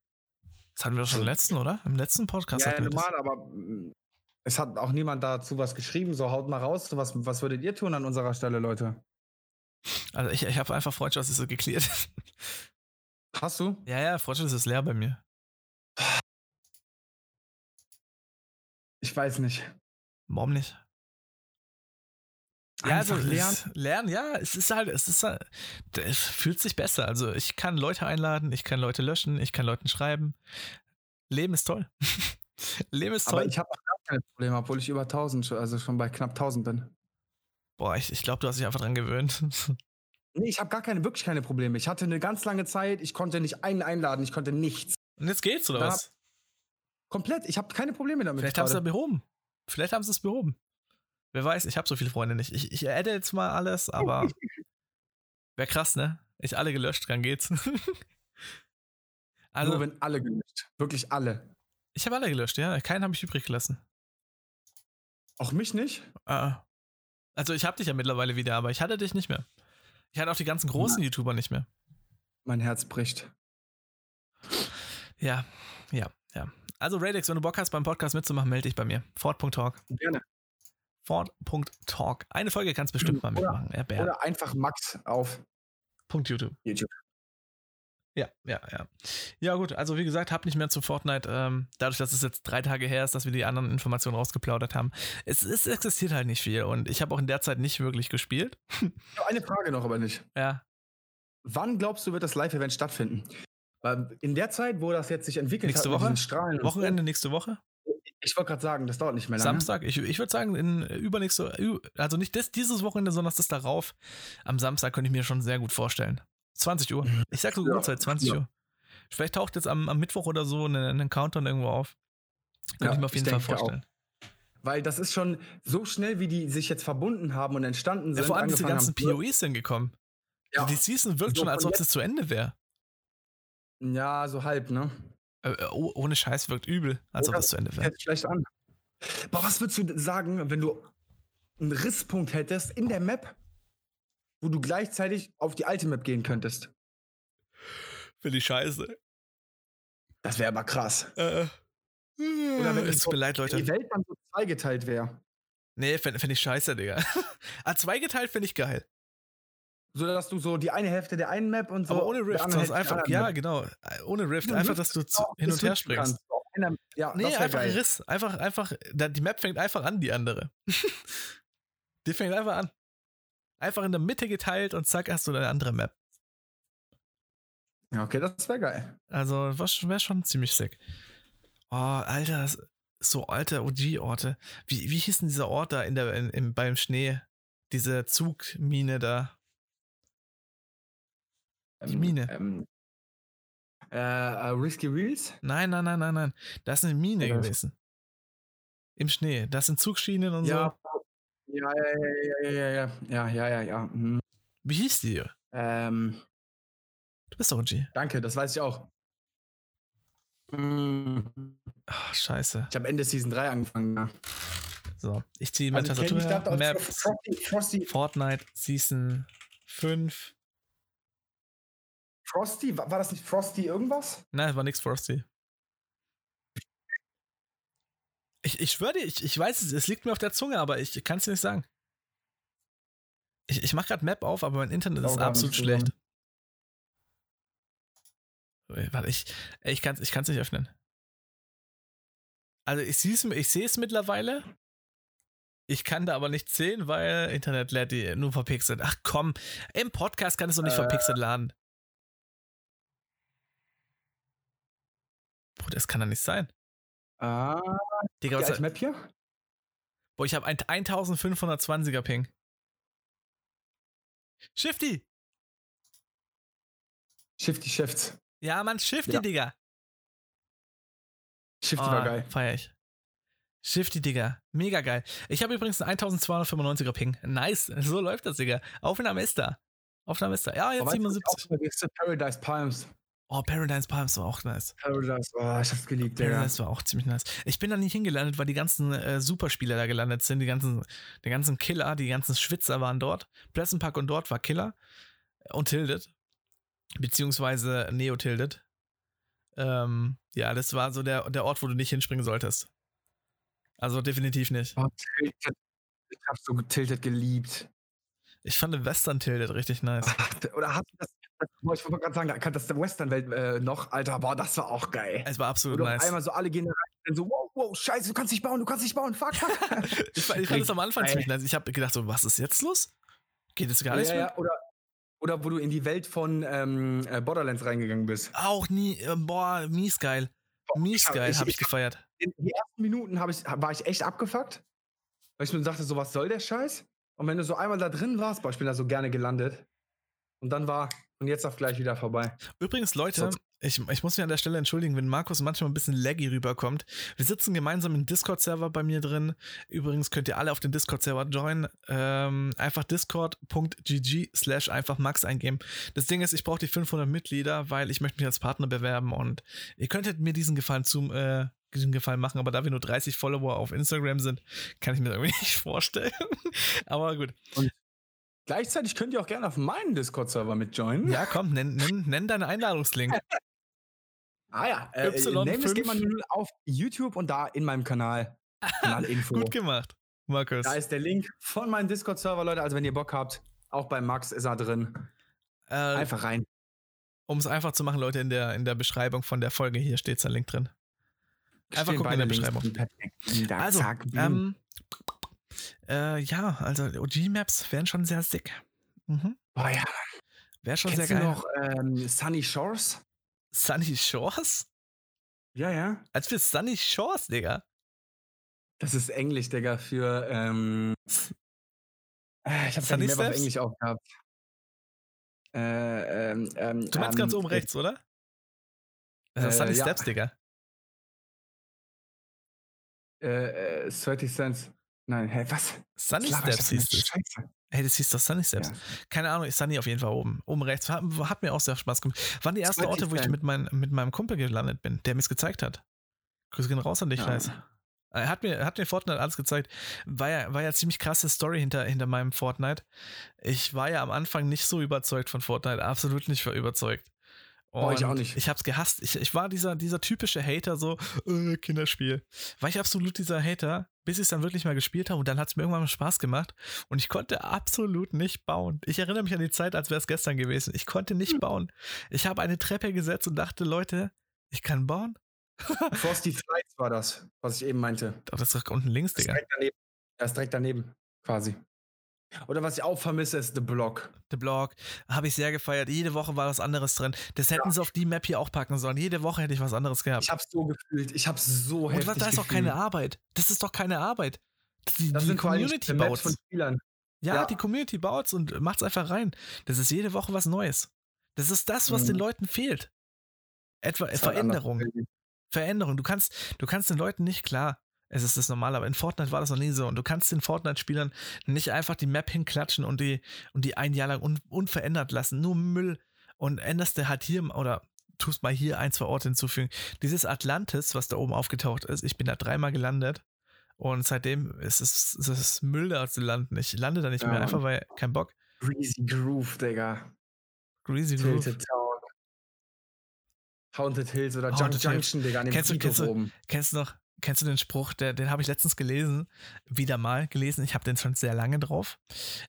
Das hatten wir doch schon im letzten, oder? Im letzten Podcast. Ja, ja normal, aber mm, es hat auch niemand dazu was geschrieben. So, haut mal raus. Was, was würdet ihr tun an unserer Stelle, Leute? Also, ich, ich habe einfach Freundschaft ist so geklärt. Hast du? Ja, ja, Freundschaft ist leer bei mir. Ich weiß nicht. Warum nicht? Ja, also lernen. lernen, ja, es ist halt, es ist halt, es fühlt sich besser. Also ich kann Leute einladen, ich kann Leute löschen, ich kann Leuten schreiben. Leben ist toll. Leben ist toll. Aber ich habe auch gar keine Probleme, obwohl ich über 1000, also schon bei knapp 1000 bin. Boah, ich, ich glaube, du hast dich einfach dran gewöhnt. nee, ich habe gar keine, wirklich keine Probleme. Ich hatte eine ganz lange Zeit, ich konnte nicht einen einladen, ich konnte nichts. Und jetzt geht's, oder was? Komplett, ich habe keine Probleme damit. Vielleicht haben sie es behoben. Vielleicht haben sie es behoben. Wer weiß, ich habe so viele Freunde nicht. Ich, ich adde jetzt mal alles, aber wäre krass, ne? Ich alle gelöscht, dann geht's. also, Nur wenn alle gelöscht. Wirklich alle. Ich habe alle gelöscht, ja. Keinen habe ich übrig gelassen. Auch mich nicht? Uh, also ich habe dich ja mittlerweile wieder, aber ich hatte dich nicht mehr. Ich hatte auch die ganzen großen Na. YouTuber nicht mehr. Mein Herz bricht. Ja, ja, ja. Also Radix, wenn du Bock hast, beim Podcast mitzumachen, melde dich bei mir. Ford.talk. Gerne. Ford.talk. Eine Folge kannst du bestimmt mal mitmachen. Oder, oder einfach Max auf Punkt YouTube. YouTube. Ja, ja, ja. Ja, gut, also wie gesagt, hab nicht mehr zu Fortnite, ähm, dadurch, dass es jetzt drei Tage her ist, dass wir die anderen Informationen rausgeplaudert haben. Es, es existiert halt nicht viel und ich habe auch in der Zeit nicht wirklich gespielt. Eine Frage noch, aber nicht. Ja. Wann glaubst du, wird das Live-Event stattfinden? Weil in der Zeit, wo das jetzt sich entwickelt nächste hat, Woche? Strahlen Wochenende nächste Woche? Ich wollte gerade sagen, das dauert nicht mehr lange. Samstag, ich, ich würde sagen, in übernächste, also nicht das, dieses Wochenende, sondern das darauf. Am Samstag könnte ich mir schon sehr gut vorstellen. 20 Uhr. Ich sag so ja, Uhrzeit, 20 ja. Uhr. Vielleicht taucht jetzt am, am Mittwoch oder so ein Countdown irgendwo auf. Könnte ja, ich mir auf jeden Fall vorstellen. Auch. Weil das ist schon so schnell, wie die sich jetzt verbunden haben und entstanden sind. Ja, vor allem diese ganzen haben. POEs sind gekommen. Ja. Die Season wirkt so schon, als ob es zu Ende wäre. Ja, so halb, ne? Äh, äh ohne Scheiß wirkt übel, als Oder ob es zu Ende wäre. Schlecht an. Aber was würdest du sagen, wenn du einen Risspunkt hättest in der Map, wo du gleichzeitig auf die alte Map gehen könntest? Finde ich scheiße. Das wäre aber krass. Äh, Oder wenn es tut mir leid, Leute. die Welt dann so zweigeteilt wäre. Nee, finde find ich scheiße, Digga. ah, zweigeteilt finde ich geil. So dass du so die eine Hälfte der einen Map und so. Aber ohne Rift, sonst einfach, ja, genau. Ohne Rift, ja, einfach, dass du zu, hin und her springst. Einer, ja, nee, einfach geil. Riss. Einfach, einfach, die Map fängt einfach an, die andere. die fängt einfach an. Einfach in der Mitte geteilt und zack, hast du eine andere Map. Ja, okay, das wäre geil. Also, wäre schon ziemlich sick. Oh, Alter, so alte OG-Orte. Wie, wie hieß denn dieser Ort da in der, in, in, beim Schnee? Diese Zugmine da. Die ähm, Mine. Ähm, äh, uh, Risky Wheels? Nein, nein, nein, nein, nein. Das ist eine Mine ja, gewesen. Im Schnee. Das sind Zugschienen und ja. so. Ja, ja, ja, ja, ja, ja, ja, ja, ja, ja. Mhm. Wie hieß die? Ähm. Du bist doch ein G. Danke, das weiß ich auch. Mhm. Ach, scheiße. Ich habe Ende Season 3 angefangen. Ja. So, ich ziehe meine also Tastatur her. Map, Frosty, Frosty. Fortnite Season 5. Frosty? War, war das nicht Frosty irgendwas? Nein, es war nichts Frosty. Ich, ich schwöre dir, ich, ich weiß es, es liegt mir auf der Zunge, aber ich kann es dir nicht sagen. Ich, ich mache gerade Map auf, aber mein Internet ist absolut schlecht. Warte, ich, ich kann es ich kann's nicht öffnen. Also ich, ich sehe es mittlerweile. Ich kann da aber nicht sehen, weil Internet lädt die nur verpixelt. Ach komm, im Podcast kann es doch nicht äh, verpixelt laden. Bruder, das kann doch nicht sein. Ah, Digga, was Map hier? Boah, ich habe ein 1520er Ping. Shifty! Shifty Shifts. Ja, Mann, Shifty, ja. Digga. Shifty oh, war geil. Feier ich. Shifty, Digga. Mega geil. Ich habe übrigens einen 1295er Ping. Nice. So läuft das, Digga. Aufnahme ist da. Aufnahme ist da. Ja, jetzt 77. Paradise Palms. Oh, Paradise Palms war auch nice. Paradise, oh, ich hab's geliebt, Digga. Paradise war auch ziemlich nice. Ich bin da nicht hingelandet, weil die ganzen äh, Superspieler da gelandet sind. Die ganzen, die ganzen Killer, die ganzen Schwitzer waren dort. Pleasant Park und dort war Killer. Und Tilted. Beziehungsweise Neo Tilted. Ähm, ja, das war so der, der Ort, wo du nicht hinspringen solltest. Also definitiv nicht. Oh, tilted. Ich hab so Tilted geliebt. Ich fand Western Tilted richtig nice. Oder hast du das ich wollte gerade sagen, da kannte das der Western-Welt äh, noch, Alter, boah, das war auch geil. Es war absolut Oder nice. Einmal so alle gehen rein so, wow, wow, scheiße, du kannst nicht bauen, du kannst nicht bauen, fuck, fuck. ich, ich fand es am Anfang ziemlich nice. Ich habe gedacht so, was ist jetzt los? Geht es gar nicht ja, mehr? Ja, oder, oder wo du in die Welt von ähm, äh, Borderlands reingegangen bist. Auch nie, äh, boah, mies geil. Mies geil, habe ich, ich gefeiert. In die ersten Minuten ich, war ich echt abgefuckt, weil ich mir dachte, so was soll der Scheiß? Und wenn du so einmal da drin warst, boah, ich bin da so gerne gelandet. Und dann war, und jetzt auch gleich wieder vorbei. Übrigens, Leute, ich, ich muss mich an der Stelle entschuldigen, wenn Markus manchmal ein bisschen laggy rüberkommt. Wir sitzen gemeinsam im Discord-Server bei mir drin. Übrigens könnt ihr alle auf den Discord-Server joinen. Ähm, einfach discord.gg slash einfach Max eingeben. Das Ding ist, ich brauche die 500 Mitglieder, weil ich möchte mich als Partner bewerben und ihr könntet mir diesen Gefallen zum, äh, diesen Gefallen machen, aber da wir nur 30 Follower auf Instagram sind, kann ich mir das irgendwie nicht vorstellen. aber gut. Und Gleichzeitig könnt ihr auch gerne auf meinen Discord-Server mitjoinen. Ja, komm, nenn, nenn, nenn deinen Einladungslink. ah ja, äh, Y5. geht man nur auf YouTube und da in meinem Kanal. Kanalinfo. Gut gemacht, Markus. Da ist der Link von meinem Discord-Server, Leute. Also wenn ihr Bock habt, auch bei Max ist er drin. Äh, einfach rein. Um es einfach zu machen, Leute, in der, in der Beschreibung von der Folge hier steht ein Link drin. Einfach gucken in der Beschreibung. Also, ähm, äh, ja, also OG-Maps wären schon sehr sick. Mhm. Oh ja. Wäre schon Kennst sehr geil. noch ähm, Sunny Shores? Sunny Shores? Ja, ja. Als für Sunny Shores, Digga. Das ist Englisch, Digga, für ähm, äh, ich habe Sunny mehr auf Englisch auch gehabt. Äh, ähm, ähm, du meinst ganz ähm, oben rechts, oder? Das ist äh, Sunny ja. Steps, Digga. Äh, 30 äh, Cents. Nein, hä, was? Sunny Steps hieß das. Hey, das hieß doch Sunny Steps. Ja. Keine Ahnung, Sunny auf jeden Fall oben. Oben rechts. Hat, hat mir auch sehr Spaß gemacht. Waren die ersten Orte, wo ich mit, mein, mit meinem Kumpel gelandet bin, der mir es gezeigt hat. Grüße gehen raus an dich, ja. Er hat mir, hat mir Fortnite alles gezeigt. War ja, war ja ziemlich krasse Story hinter, hinter meinem Fortnite. Ich war ja am Anfang nicht so überzeugt von Fortnite, absolut nicht überzeugt. War ich auch nicht. Ich hab's gehasst. Ich, ich war dieser, dieser typische Hater, so, äh, Kinderspiel. War ich absolut dieser Hater, bis ich es dann wirklich mal gespielt habe und dann hat es mir irgendwann mal Spaß gemacht und ich konnte absolut nicht bauen. Ich erinnere mich an die Zeit, als wäre es gestern gewesen. Ich konnte nicht hm. bauen. Ich habe eine Treppe gesetzt und dachte, Leute, ich kann bauen. Frosty Flights war das, was ich eben meinte. Das ist doch unten links, Digga. Das ist direkt daneben. Das ist direkt daneben, quasi. Oder was ich auch vermisse, ist The Block. The Block habe ich sehr gefeiert. Jede Woche war was anderes drin. Das hätten ja. sie auf die Map hier auch packen sollen. Jede Woche hätte ich was anderes gehabt. Ich habe so gefühlt. Ich habe so Und da ist doch keine Arbeit. Das ist doch keine Arbeit. Die, das die Community baut von Spielern. Ja, ja, die Community baut's und macht's einfach rein. Das ist jede Woche was Neues. Das ist das, was mhm. den Leuten fehlt. Etwa halt Veränderung. Veränderung. Du kannst, du kannst den Leuten nicht klar. Es ist das Normale, aber in Fortnite war das noch nie so. Und du kannst den Fortnite-Spielern nicht einfach die Map hinklatschen und die, und die ein Jahr lang un, unverändert lassen. Nur Müll. Und änderst du halt hier oder tust mal hier ein, zwei Orte hinzufügen. Dieses Atlantis, was da oben aufgetaucht ist, ich bin da dreimal gelandet. Und seitdem ist es, ist es Müll da zu landen. Ich lande da nicht ja, mehr, einfach weil kein Bock. Greasy Groove, Digga. Greasy Groove. Tilted Town. Haunted Hills oder Haunted Junction, Digga, an dem kennst du, kennst du, kennst du noch Kennst du den Spruch, der, den habe ich letztens gelesen, wieder mal gelesen, ich habe den schon sehr lange drauf.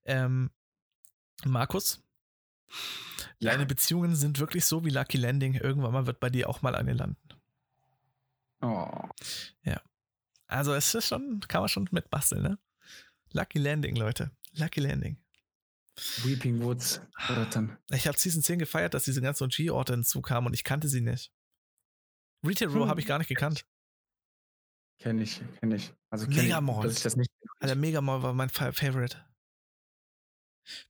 Ähm, Markus, ja. deine Beziehungen sind wirklich so wie Lucky Landing, irgendwann mal wird bei dir auch mal eine landen. Oh. Ja. Also es ist schon, kann man schon mitbasteln, ne? Lucky Landing, Leute. Lucky Landing. Weeping Woods. Ich habe Season 10 gefeiert, dass diese ganzen OG-Orte hinzukamen und ich kannte sie nicht. Retail Row hm. habe ich gar nicht gekannt. Kenne ich, kenne ich. Also kenn Mega Mall. Dass ich das nicht Alter, Mega Mall war mein Favorite.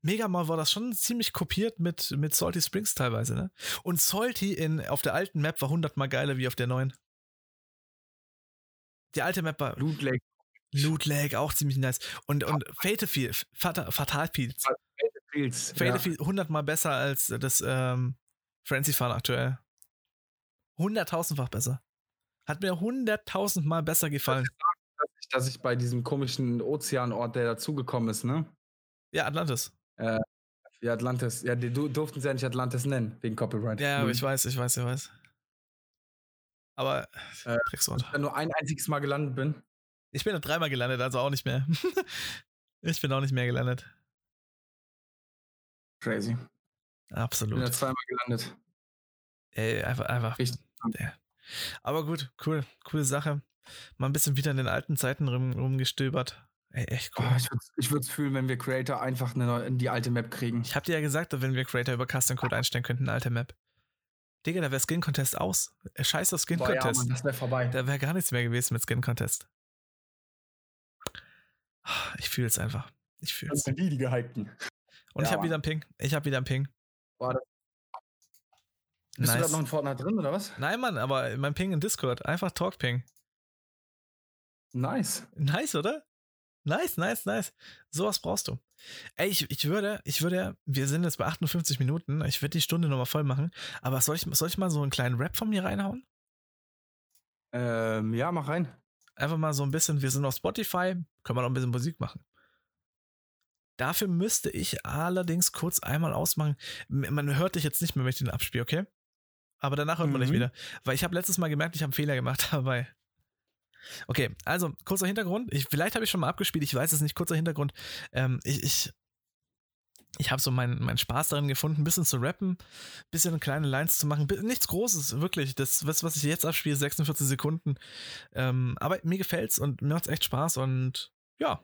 Mega Mall war das schon ziemlich kopiert mit, mit Salty Springs teilweise, ne? Und Salty in, auf der alten Map war hundertmal geiler wie auf der neuen. Die alte Map war. Loot Lake. Loot Lake, auch ziemlich nice. Und, und Fatal Field, Fatal, Fatal Fields. Fatal Fields. Fatal ja. Hundertmal besser als das ähm, Frenzy Fahren aktuell. Hunderttausendfach besser. Hat mir hunderttausendmal besser gefallen. Dass ich, dass ich bei diesem komischen Ozeanort, der dazugekommen ist, ne? Ja, Atlantis. Äh, ja, Atlantis. Ja, die durften sie ja nicht Atlantis nennen, wegen Copyright. Ja, aber mhm. ich weiß, ich weiß, ich weiß. Aber äh. Ich nur ein einziges Mal gelandet bin. Ich bin da dreimal gelandet, also auch nicht mehr. ich bin auch nicht mehr gelandet. Crazy. Absolut. Ich bin da zweimal gelandet. Ey, einfach, einfach. Richtig. Aber gut, cool, coole Sache. Mal ein bisschen wieder in den alten Zeiten rum, rumgestöbert. Ey, echt cool. Oh, ich würde es fühlen, wenn wir Creator einfach eine, die alte Map kriegen. Ich hab dir ja gesagt, wenn wir Creator über Custom Code einstellen könnten, eine alte Map. Digga, da wäre Skin Contest aus. Äh, scheiß auf Skin Boah, Contest. Ja, Mann, das wäre vorbei. Da wäre gar nichts mehr gewesen mit Skin Contest. Ich fühle es einfach. Ich fühle es. die, die gehypten. Und ja, ich habe wieder einen Ping. Ich habe wieder einen Ping. Boah, das bist nice. du gerade noch in Fortnite drin, oder was? Nein, Mann, aber mein Ping in Discord. Einfach Talk-Ping. Nice. Nice, oder? Nice, nice, nice. Sowas brauchst du. Ey, ich, ich würde, ich würde, wir sind jetzt bei 58 Minuten, ich würde die Stunde nochmal voll machen, aber soll ich, soll ich mal so einen kleinen Rap von mir reinhauen? Ähm, ja, mach rein. Einfach mal so ein bisschen, wir sind auf Spotify, können wir noch ein bisschen Musik machen. Dafür müsste ich allerdings kurz einmal ausmachen. Man hört dich jetzt nicht mehr, wenn ich den abspiele, okay? Aber danach hört man mhm. dich wieder. Weil ich habe letztes Mal gemerkt, ich habe einen Fehler gemacht dabei. Okay, also kurzer Hintergrund. Ich, vielleicht habe ich schon mal abgespielt, ich weiß es nicht. Kurzer Hintergrund. Ähm, ich ich, ich habe so meinen mein Spaß darin gefunden, ein bisschen zu rappen, ein bisschen kleine Lines zu machen. Nichts Großes, wirklich. Das, was, was ich jetzt abspiele, 46 Sekunden. Ähm, aber mir gefällt's und mir macht's echt Spaß und ja,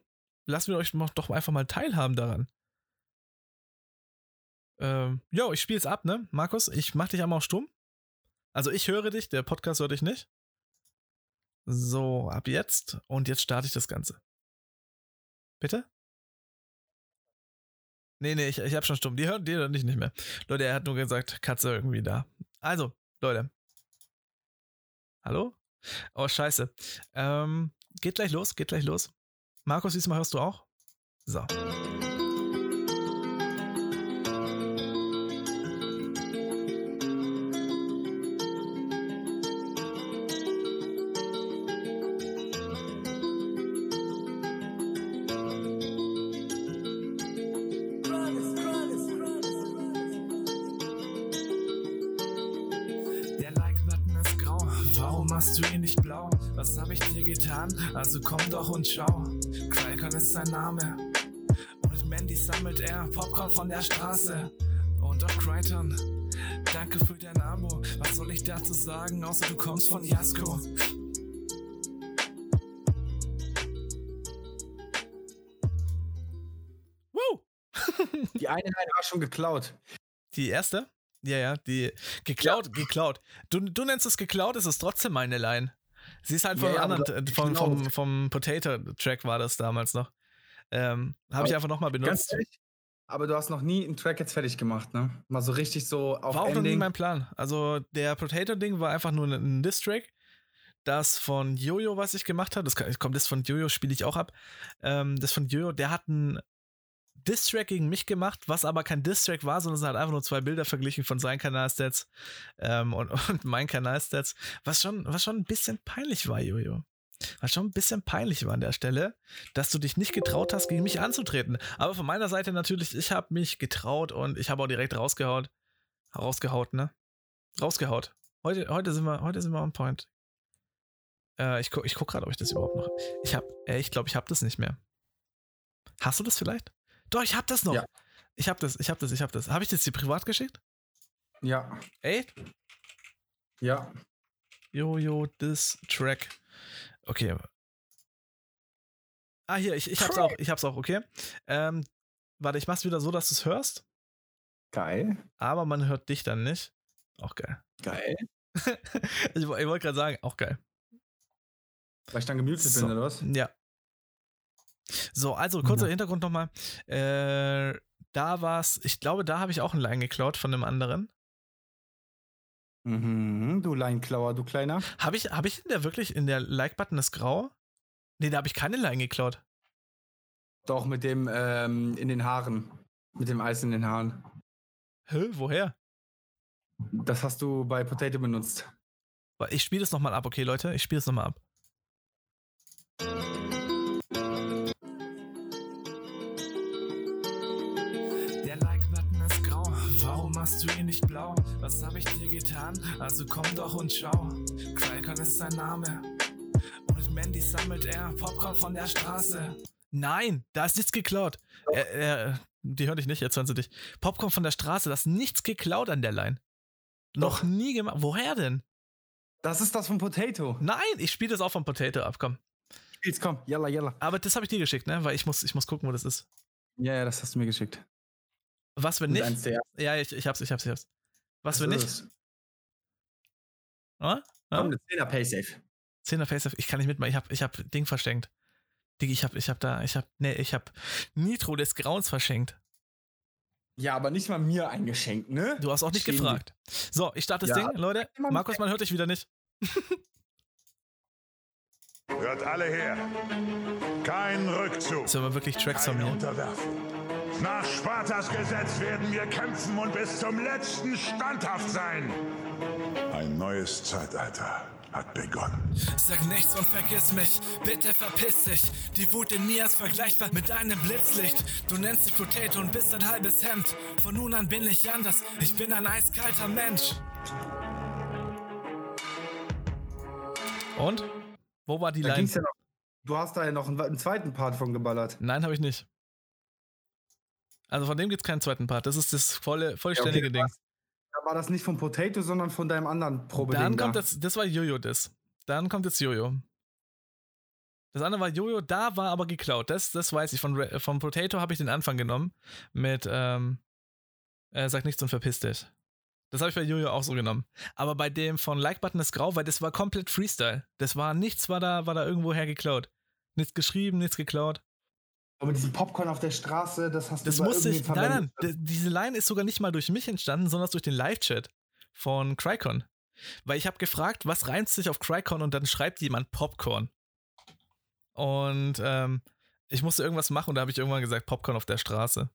lassen wir euch doch einfach mal teilhaben daran. Ähm, jo, ich spiele es ab, ne? Markus, ich mach dich einmal auf stumm. Also ich höre dich, der Podcast hört dich nicht. So, ab jetzt. Und jetzt starte ich das Ganze. Bitte? Nee, nee, ich, ich hab schon stumm. Die hören, die hören dich nicht mehr. Leute, er hat nur gesagt, Katze irgendwie da. Also, Leute. Hallo? Oh, scheiße. Ähm, geht gleich los, geht gleich los. Markus, diesmal hörst du auch? So. Und schau. Qualcon ist sein Name. Und mit Mandy sammelt er Popcorn von der Straße. Und auch Crichton, danke für dein Abo. Was soll ich dazu sagen, außer du kommst von Jasko? Woo! Die eine Line war schon geklaut. Die erste? Ja, ja, die geklaut, ja. geklaut. Du, du nennst es geklaut, ist es trotzdem meine Line. Sie ist halt von ja, anderen, vom, genau. vom, vom Potato-Track war das damals noch. Ähm, Habe ich einfach nochmal benutzt. Ehrlich, aber du hast noch nie einen Track jetzt fertig gemacht, ne? Mal so richtig so auf War auch noch nie mein Plan. Also der Potato-Ding war einfach nur ein Diss-Track. Das von Jojo, was ich gemacht habe, das kommt das von Jojo, spiele ich auch ab. Ähm, das von Jojo, der hat ein Distrack gegen mich gemacht, was aber kein Distrack war, sondern es hat einfach nur zwei Bilder verglichen von seinen Kanalstats ähm, und, und meinen Kanalstats, was schon, was schon ein bisschen peinlich war, Jojo. Was schon ein bisschen peinlich war an der Stelle, dass du dich nicht getraut hast, gegen mich anzutreten. Aber von meiner Seite natürlich, ich habe mich getraut und ich habe auch direkt rausgehaut. Rausgehaut, ne? Rausgehaut. Heute, heute, sind, wir, heute sind wir on point. Äh, ich, gu, ich guck gerade, ob ich das überhaupt noch. Ich hab, äh, ich glaube, ich habe das nicht mehr. Hast du das vielleicht? Doch, ich hab das noch. Ja. Ich hab das, ich hab das, ich hab das. Habe ich das dir privat geschickt? Ja. Ey? Ja. Jojo, this track. Okay. Ah, hier, ich, ich hab's auch, ich hab's auch, okay. Ähm, warte, ich mach's wieder so, dass du es hörst. Geil. Aber man hört dich dann nicht. Auch geil. Geil. ich, ich wollte gerade sagen, auch geil. Weil ich dann gemutet so. bin, oder was? Ja. So, also kurzer ja. Hintergrund nochmal. Äh, da war's, ich glaube, da habe ich auch ein Line geklaut von einem anderen. Mhm, du Leinklauer, du Kleiner. Habe ich, hab ich in der wirklich in der Like-Button das Grau? Nee, da habe ich keine Line geklaut. Doch, mit dem ähm, in den Haaren. Mit dem Eis in den Haaren. Hä, woher? Das hast du bei Potato benutzt. Ich spiele das nochmal ab, okay, Leute? Ich spiele es nochmal ab. Du ihn nicht blau? Was habe ich dir getan? Also komm doch und schau. Crycon ist sein Name. Und Mandy sammelt er Popcorn von der Straße. Nein, da ist nichts geklaut. Er, er, die hören dich nicht, jetzt hören sie dich. Popcorn von der Straße, da ist nichts geklaut an der Line. Noch Doch. nie gemacht. Woher denn? Das ist das von Potato. Nein, ich spiele das auch von Potato ab, komm. Spiel's, komm, yalla, yalla. Aber das habe ich dir geschickt, ne? Weil ich muss, ich muss gucken, wo das ist. Ja, ja, das hast du mir geschickt. Was, wenn nicht? Ja, ich, ich hab's, ich hab's, ich hab's. Was, wenn nicht? Oh? Komm, eine 10er Paysafe. 10er Paysafe, ich kann nicht mitmachen, ich hab, ich hab Ding verschenkt. Digi, ich hab, ich hab da, ich hab, nee, ich hab Nitro des Grauens verschenkt. Ja, aber nicht mal mir eingeschenkt, ne? Du hast auch nicht Stehen gefragt. So, ich starte das ja, Ding, Leute. Markus, man hört dich wieder nicht. Hört alle her. Kein Rückzug. Sollen wir wirklich Tracks von mir? Unterwerfen. Nach Spartas Gesetz werden wir kämpfen und bis zum letzten standhaft sein. Ein neues Zeitalter hat begonnen. Sag nichts und vergiss mich, bitte verpiss dich. Die Wut in mir ist vergleichbar mit einem Blitzlicht. Du nennst dich Potato und bist ein halbes Hemd. Von nun an bin ich anders, ich bin ein eiskalter Mensch. Und? Wo war die da Line? Ja noch, du hast da ja noch einen, einen zweiten Part von geballert. Nein, habe ich nicht. Also von dem gibt es keinen zweiten Part. Das ist das volle, vollständige ja, okay, Ding war das nicht von Potato, sondern von deinem anderen Probe. Dann kommt da. das, das war Jojo das. Dann kommt jetzt Jojo. Das andere war Jojo, da war aber geklaut. Das, das weiß ich. Von, von Potato habe ich den Anfang genommen. Mit, ähm, äh, sag nichts und verpiss dich. Das habe ich bei Jojo auch so genommen. Aber bei dem von Like Button ist grau, weil das war komplett Freestyle. Das war nichts, war da, war da irgendwo her geklaut. Nichts geschrieben, nichts geklaut. Aber diesen Popcorn auf der Straße, das hast das du musste ich, Nein, nein, diese Line ist sogar nicht mal durch mich entstanden, sondern durch den Live-Chat von Crycon. Weil ich habe gefragt, was reimt sich auf Crycon und dann schreibt jemand Popcorn. Und ähm, ich musste irgendwas machen und da habe ich irgendwann gesagt, Popcorn auf der Straße.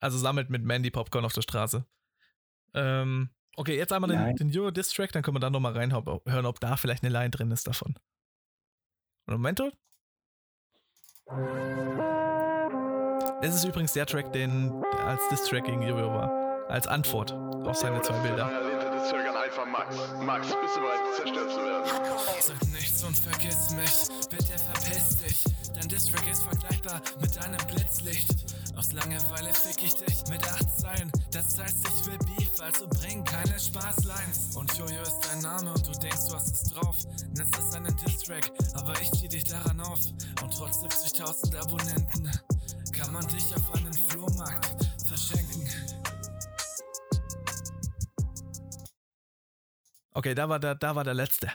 Also sammelt mit Mandy Popcorn auf der Straße. Ähm, okay, jetzt einmal den, den Euro-Distrack, dann können wir da nochmal reinhören, ob da vielleicht eine Line drin ist davon. Momento, das ist übrigens der Track, den als Diss-Track gegen Jojo war. Als Antwort auf seine zwei Bilder. Einfach Max. Max, bist du bereit, zerstört zu werden? Sag nichts und vergiss mich, bitte verpiss dich. Dein Distrack ist vergleichbar mit deinem Blitzlicht. Aus Langeweile fick ich dich mit acht Zeilen. Das heißt, ich will Beef, also bring keine Spaßlines. Und Jojo ist dein Name und du denkst, du hast es drauf. Nennst es einen Distrack, aber ich zieh dich daran auf. Und trotz 70.000 Abonnenten kann man dich auf einen Flohmarkt verschenken. Okay, da war der, da war der letzte.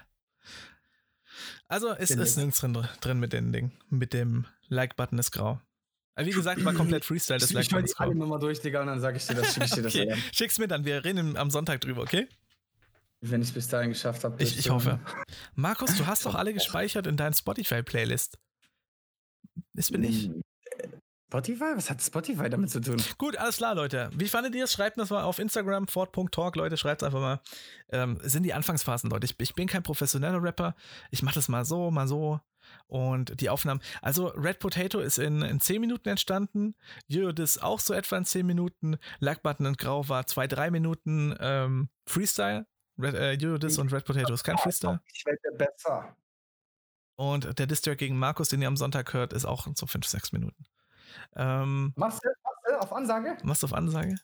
Also es ist nichts drin, drin mit den Dingen. Mit dem Like-Button ist grau. wie gesagt, war komplett Freestyle. Das ich like die alle nochmal durch, Digga, und dann sag ich dir das, schick ich dir das okay. Schick's mir dann, wir reden am Sonntag drüber, okay? Wenn ich es bis dahin geschafft habe. Ich, ich hoffe. Markus, du hast doch alle gespeichert in deinen Spotify-Playlist. Das bin ich. Spotify? Was hat Spotify damit zu tun? Gut, alles klar, Leute. Wie fandet ihr es? Schreibt das mal auf Instagram, fort.talk, Leute. Schreibt es einfach mal. Ähm, sind die Anfangsphasen, Leute. Ich, ich bin kein professioneller Rapper. Ich mache das mal so, mal so. Und die Aufnahmen. Also, Red Potato ist in, in 10 Minuten entstanden. Eurodis auch so etwa in 10 Minuten. Lackbutton und Grau war 2, 3 Minuten ähm, Freestyle. Red, äh, Eurodis und Red Potato ist kein Freestyle. Ich werde besser. Und der District gegen Markus, den ihr am Sonntag hört, ist auch so 5, 6 Minuten. Ähm, machst, du, machst du auf Ansage? Machst du auf Ansage?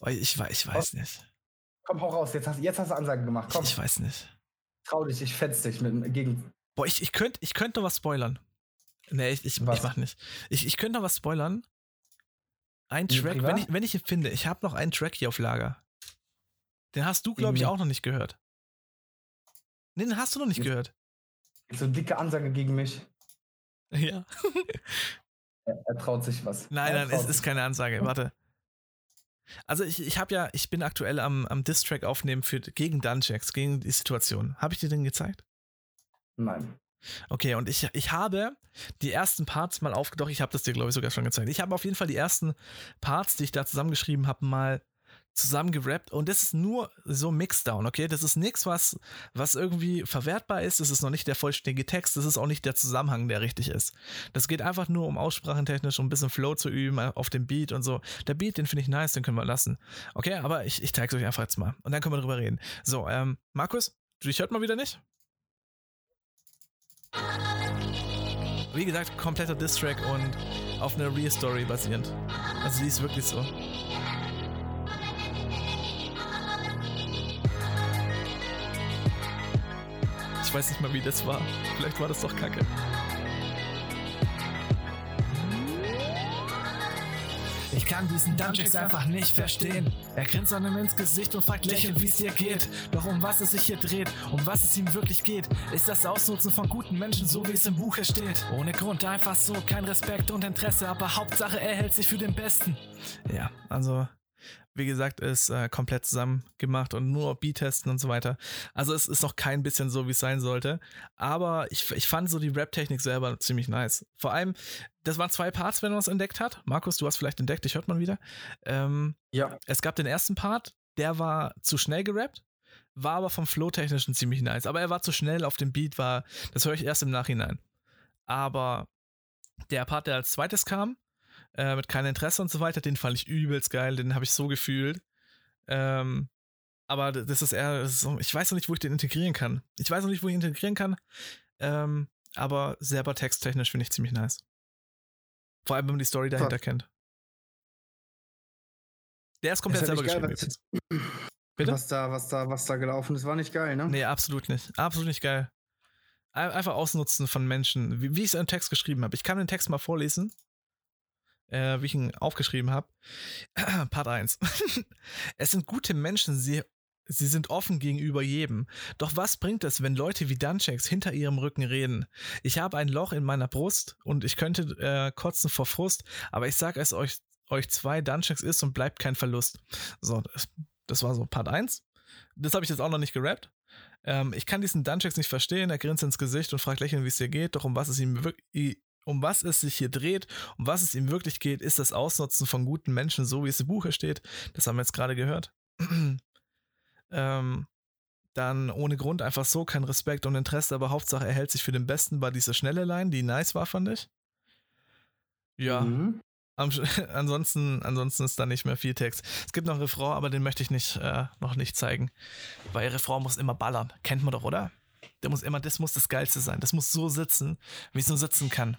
Oh, ich, ich weiß nicht. Komm, hau raus. Jetzt hast, jetzt hast du Ansage gemacht. Komm. Ich, weiß nicht. Trau dich, ich fetz dich mit, gegen. Boah, ich, ich könnte ich könnt noch was spoilern. Nee, ich, ich, ich mach nicht. Ich, ich könnte noch was spoilern. Ein Track, wenn ich, wenn ich ihn finde, ich habe noch einen Track hier auf Lager. Den hast du, glaube ich, auch noch nicht gehört. Nee, den hast du noch nicht gehört. So dicke Ansage gegen mich. Ja. Er, er traut sich was. Nein, nein, es ist keine Ansage. Warte. Also ich, ich habe ja, ich bin aktuell am, am Distrack aufnehmen für, gegen Dungeons, gegen die Situation. Habe ich dir den gezeigt? Nein. Okay, und ich, ich habe die ersten Parts mal aufgedacht. Ich habe das dir, glaube ich, sogar schon gezeigt. Ich habe auf jeden Fall die ersten Parts, die ich da zusammengeschrieben habe, mal zusammengerappt und das ist nur so Mixdown, okay? Das ist nichts, was, was irgendwie verwertbar ist. Das ist noch nicht der vollständige Text. Das ist auch nicht der Zusammenhang, der richtig ist. Das geht einfach nur um aussprachentechnisch, um ein bisschen Flow zu üben auf dem Beat und so. Der Beat, den finde ich nice, den können wir lassen. Okay, aber ich, ich zeige es euch einfach jetzt mal und dann können wir drüber reden. So, ähm, Markus, du dich hört mal wieder nicht? Wie gesagt, kompletter Distrack und auf einer Real Story basierend. Also die ist wirklich so. Weiß nicht mal, wie das war. Vielleicht war das doch kacke. Ich kann diesen Dungeons einfach nicht verstehen. Er grinst einem ins Gesicht und fragt lächelnd, wie es dir geht. Doch um was es sich hier dreht, um was es ihm wirklich geht, ist das Ausnutzen von guten Menschen, so wie es im Buche steht. Ohne Grund, einfach so, kein Respekt und Interesse, aber Hauptsache er hält sich für den Besten. Ja, also wie gesagt, ist äh, komplett zusammen gemacht und nur Beat-Testen und so weiter. Also es ist noch kein bisschen so, wie es sein sollte. Aber ich, ich fand so die Rap-Technik selber ziemlich nice. Vor allem, das waren zwei Parts, wenn man es entdeckt hat. Markus, du hast vielleicht entdeckt, ich hört man wieder. Ähm, ja. Es gab den ersten Part, der war zu schnell gerappt, war aber vom Flow-Technischen ziemlich nice. Aber er war zu schnell auf dem Beat, war, das höre ich erst im Nachhinein. Aber der Part, der als zweites kam, äh, mit kein Interesse und so weiter. Den fand ich übelst geil, den habe ich so gefühlt. Ähm, aber das ist eher, das ist so, ich weiß noch nicht, wo ich den integrieren kann. Ich weiß noch nicht, wo ich ihn integrieren kann. Ähm, aber selber texttechnisch finde ich ziemlich nice. Vor allem, wenn man die Story dahinter Fuck. kennt. Der ist komplett selber geil, geschrieben. Was, Bitte? Was da, was da, was da gelaufen ist, war nicht geil, ne? Nee, absolut nicht. Absolut nicht geil. Einfach ausnutzen von Menschen, wie, wie ich es im Text geschrieben habe. Ich kann den Text mal vorlesen äh, wie ich ihn aufgeschrieben habe. Part 1. es sind gute Menschen, sie, sie sind offen gegenüber jedem. Doch was bringt es, wenn Leute wie Dunchecks hinter ihrem Rücken reden? Ich habe ein Loch in meiner Brust und ich könnte äh, kotzen vor Frust, aber ich sage es euch, euch zwei, Dunchecks ist und bleibt kein Verlust. So, das, das war so Part 1. Das habe ich jetzt auch noch nicht gerappt. Ähm, ich kann diesen Dunchecks nicht verstehen. Er grinst ins Gesicht und fragt lächelnd, wie es dir geht. Doch um was es ihm wirklich, um was es sich hier dreht, um was es ihm wirklich geht, ist das Ausnutzen von guten Menschen, so wie es im Buche steht. Das haben wir jetzt gerade gehört. ähm, dann ohne Grund einfach so, kein Respekt und Interesse, aber Hauptsache er hält sich für den Besten, war diese schnelle Line, die nice war, fand ich. Ja. Mhm. Am, ansonsten, ansonsten ist da nicht mehr viel Text. Es gibt noch Refrain, aber den möchte ich nicht, äh, noch nicht zeigen. Weil Refrain muss immer ballern. Kennt man doch, oder? Der muss immer, das muss das Geilste sein. Das muss so sitzen, wie es nur sitzen kann.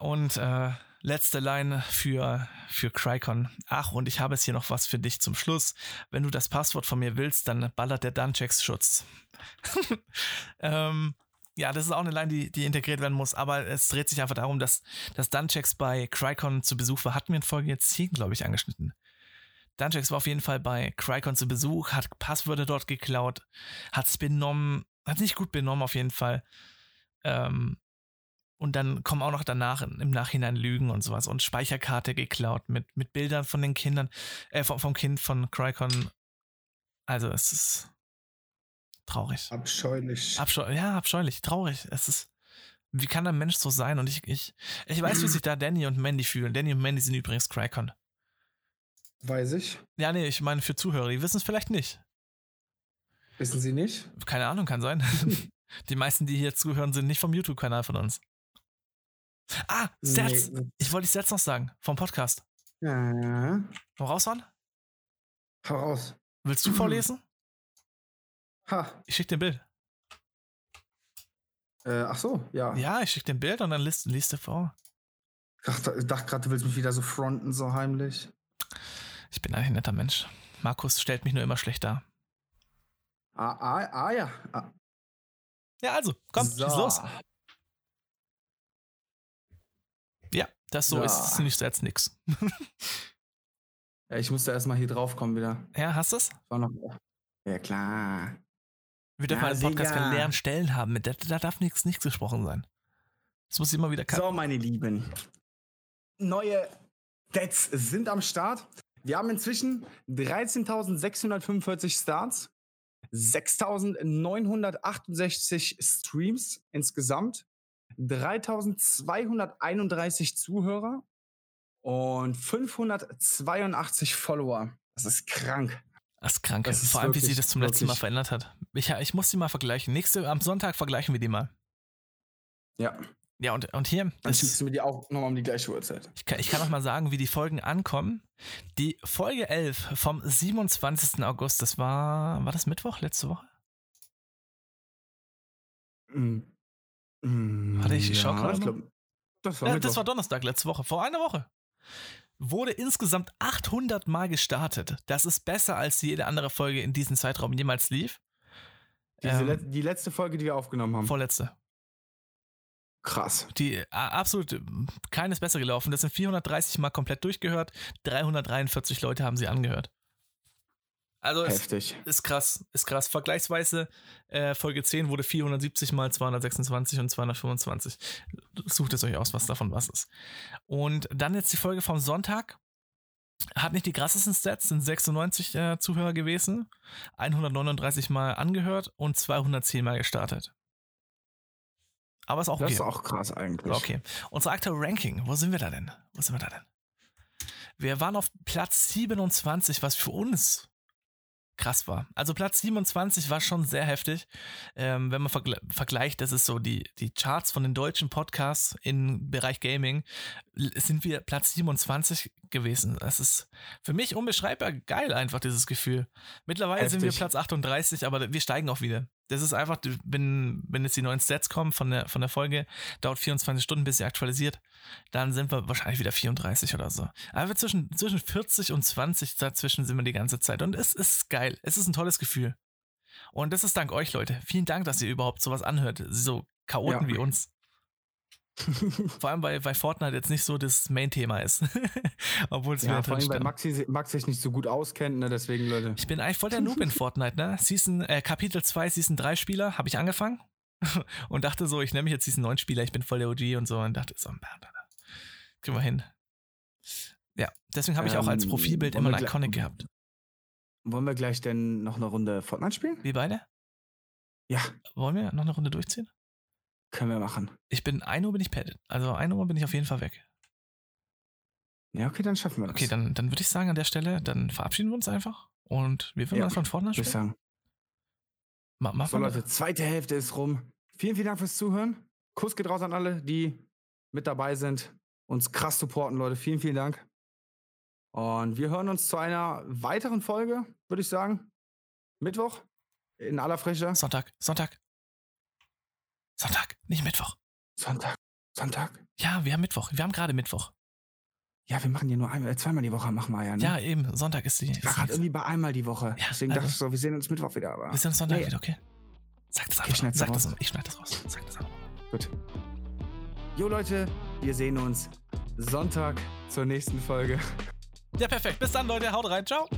Und äh, letzte Line für, für Cricon. Ach, und ich habe jetzt hier noch was für dich zum Schluss. Wenn du das Passwort von mir willst, dann ballert der Dunchecks Schutz. ähm, ja, das ist auch eine Line, die, die integriert werden muss, aber es dreht sich einfach darum, dass, dass Dunchecks bei Cricon zu Besuch war. Hatten wir in Folge jetzt 10, glaube ich, angeschnitten. Dunchecks war auf jeden Fall bei Cricon zu Besuch, hat Passwörter dort geklaut, hat es benommen, hat nicht gut benommen auf jeden Fall. Ähm, und dann kommen auch noch danach im Nachhinein Lügen und sowas und Speicherkarte geklaut mit, mit Bildern von den Kindern, äh, vom, vom Kind von Crycon. Also es ist traurig. Abscheulich. Abscheu ja, abscheulich, traurig. Es ist, wie kann ein Mensch so sein? Und ich, ich, ich weiß, wie sich da Danny und Mandy fühlen. Danny und Mandy sind übrigens Crycon. Weiß ich. Ja, nee, ich meine für Zuhörer, die wissen es vielleicht nicht. Wissen sie nicht? Keine Ahnung, kann sein. die meisten, die hier zuhören, sind nicht vom YouTube-Kanal von uns. Ah, Stats. Nee. Ich wollte die Stats noch sagen, vom Podcast. Ja. Woraus waren? Hau raus. Willst du vorlesen? Ha. Ich schick dir ein Bild. Äh, ach so, ja. Ja, ich schick dir ein Bild und dann liest, liest du vor. Ich dachte, gerade, du willst mich wieder so fronten, so heimlich. Ich bin eigentlich ein netter Mensch. Markus stellt mich nur immer schlecht dar. Ah, ah, ah ja. Ah. Ja, also, komm, so. los. Das so, so. ist es nicht jetzt nix. ja, ich musste erstmal hier drauf kommen wieder. Ja, hast du es? Ja, klar. Wir dürfen ja, einen Podcast keine leeren Stellen haben. Da, da darf nichts nichts gesprochen sein. Es muss immer wieder So, meine Lieben. Neue Stats sind am Start. Wir haben inzwischen 13.645 Starts, 6.968 Streams insgesamt, 3.231 Zuhörer und 582 Follower. Das ist krank. Das ist krank. Das ist Vor allem, wirklich, wie sich das zum letzten Mal verändert hat. Ich, ich muss die mal vergleichen. Nächste, am Sonntag vergleichen wir die mal. Ja. Ja, und, und hier. Dann schickst du mir die auch nochmal um die gleiche Uhrzeit. Ich kann, ich kann noch mal sagen, wie die Folgen ankommen. Die Folge 11 vom 27. August, das war. War das Mittwoch letzte Woche? Mm. Mm, Hatte ich ja, Schock? Ich glaub, das, war ja, das war Donnerstag letzte Woche, vor einer Woche. Wurde insgesamt 800 Mal gestartet. Das ist besser als jede andere Folge in diesem Zeitraum jemals lief. Ähm, le die letzte Folge, die wir aufgenommen haben. Vorletzte. Krass. Die absolut keines besser gelaufen. Das sind 430 Mal komplett durchgehört. 343 Leute haben sie angehört. Also Heftig. Ist, ist krass, ist krass. Vergleichsweise äh, Folge 10 wurde 470 mal 226 und 225. Sucht es euch aus, was davon was ist. Und dann jetzt die Folge vom Sonntag. Hat nicht die krassesten Stats, sind 96 äh, Zuhörer gewesen, 139 mal angehört und 210 mal gestartet. Aber ist auch okay. Das ist auch krass eigentlich. Okay. Unser aktuelle Ranking, wo sind wir da denn? Wo sind wir da denn? Wir waren auf Platz 27, was für uns krass war. Also Platz 27 war schon sehr heftig. Ähm, wenn man vergle vergleicht, das ist so die, die Charts von den deutschen Podcasts im Bereich Gaming, sind wir Platz 27 gewesen. Das ist für mich unbeschreibbar geil, einfach dieses Gefühl. Mittlerweile heftig. sind wir Platz 38, aber wir steigen auch wieder. Das ist einfach, wenn, wenn jetzt die neuen Stats kommen von der, von der Folge, dauert 24 Stunden, bis sie aktualisiert, dann sind wir wahrscheinlich wieder 34 oder so. Aber zwischen, zwischen 40 und 20 dazwischen sind wir die ganze Zeit. Und es ist geil. Es ist ein tolles Gefühl. Und das ist dank euch, Leute. Vielen Dank, dass ihr überhaupt sowas anhört. So Chaoten ja. wie uns. vor allem, weil, weil Fortnite jetzt nicht so das Main-Thema ist. Obwohl es ja, vor allem, weil Maxi, Max sich nicht so gut auskennt, ne? deswegen, Leute. Ich bin eigentlich voll der Noob in Fortnite, ne? Season, äh, Kapitel 2, Season 3 Spieler, habe ich angefangen und dachte so, ich nehme mich jetzt Season 9 Spieler, ich bin voll der OG und so und dachte so, kriegen wir hin. Ja, deswegen habe ich auch als ähm, Profilbild immer ein Iconic gehabt. Wollen wir gleich denn noch eine Runde Fortnite spielen? Wie beide? Ja. Wollen wir noch eine Runde durchziehen? Können wir machen. Ich bin, 1 Uhr bin ich padded. Also 1 Uhr bin ich auf jeden Fall weg. Ja, okay, dann schaffen wir das. Okay, dann, dann würde ich sagen an der Stelle, dann verabschieden wir uns einfach und wir würden ja, das von vorne spielen. Ich sagen. Ma mach so, Leute, zweite Hälfte ist rum. Vielen, vielen Dank fürs Zuhören. Kuss geht raus an alle, die mit dabei sind, uns krass supporten, Leute. Vielen, vielen Dank. Und wir hören uns zu einer weiteren Folge, würde ich sagen. Mittwoch in aller Frische. Sonntag, Sonntag. Sonntag, nicht Mittwoch. Sonntag, Sonntag. Ja, wir haben Mittwoch. Wir haben gerade Mittwoch. Ja, wir machen ja nur einmal, zweimal die Woche machen wir ja. Ne? Ja, eben. Sonntag ist die. Ich war gerade irgendwie bei einmal die Woche. Ja, Deswegen also, dachte ich so, wir sehen uns Mittwoch wieder. Aber wir sehen uns Sonntag nee. wieder, okay? Sag das einfach. Ich, Sag das, ich schneide das raus. Sag das einfach. Gut. Jo Leute, wir sehen uns Sonntag zur nächsten Folge. Ja, perfekt. Bis dann, Leute. Haut rein. Ciao.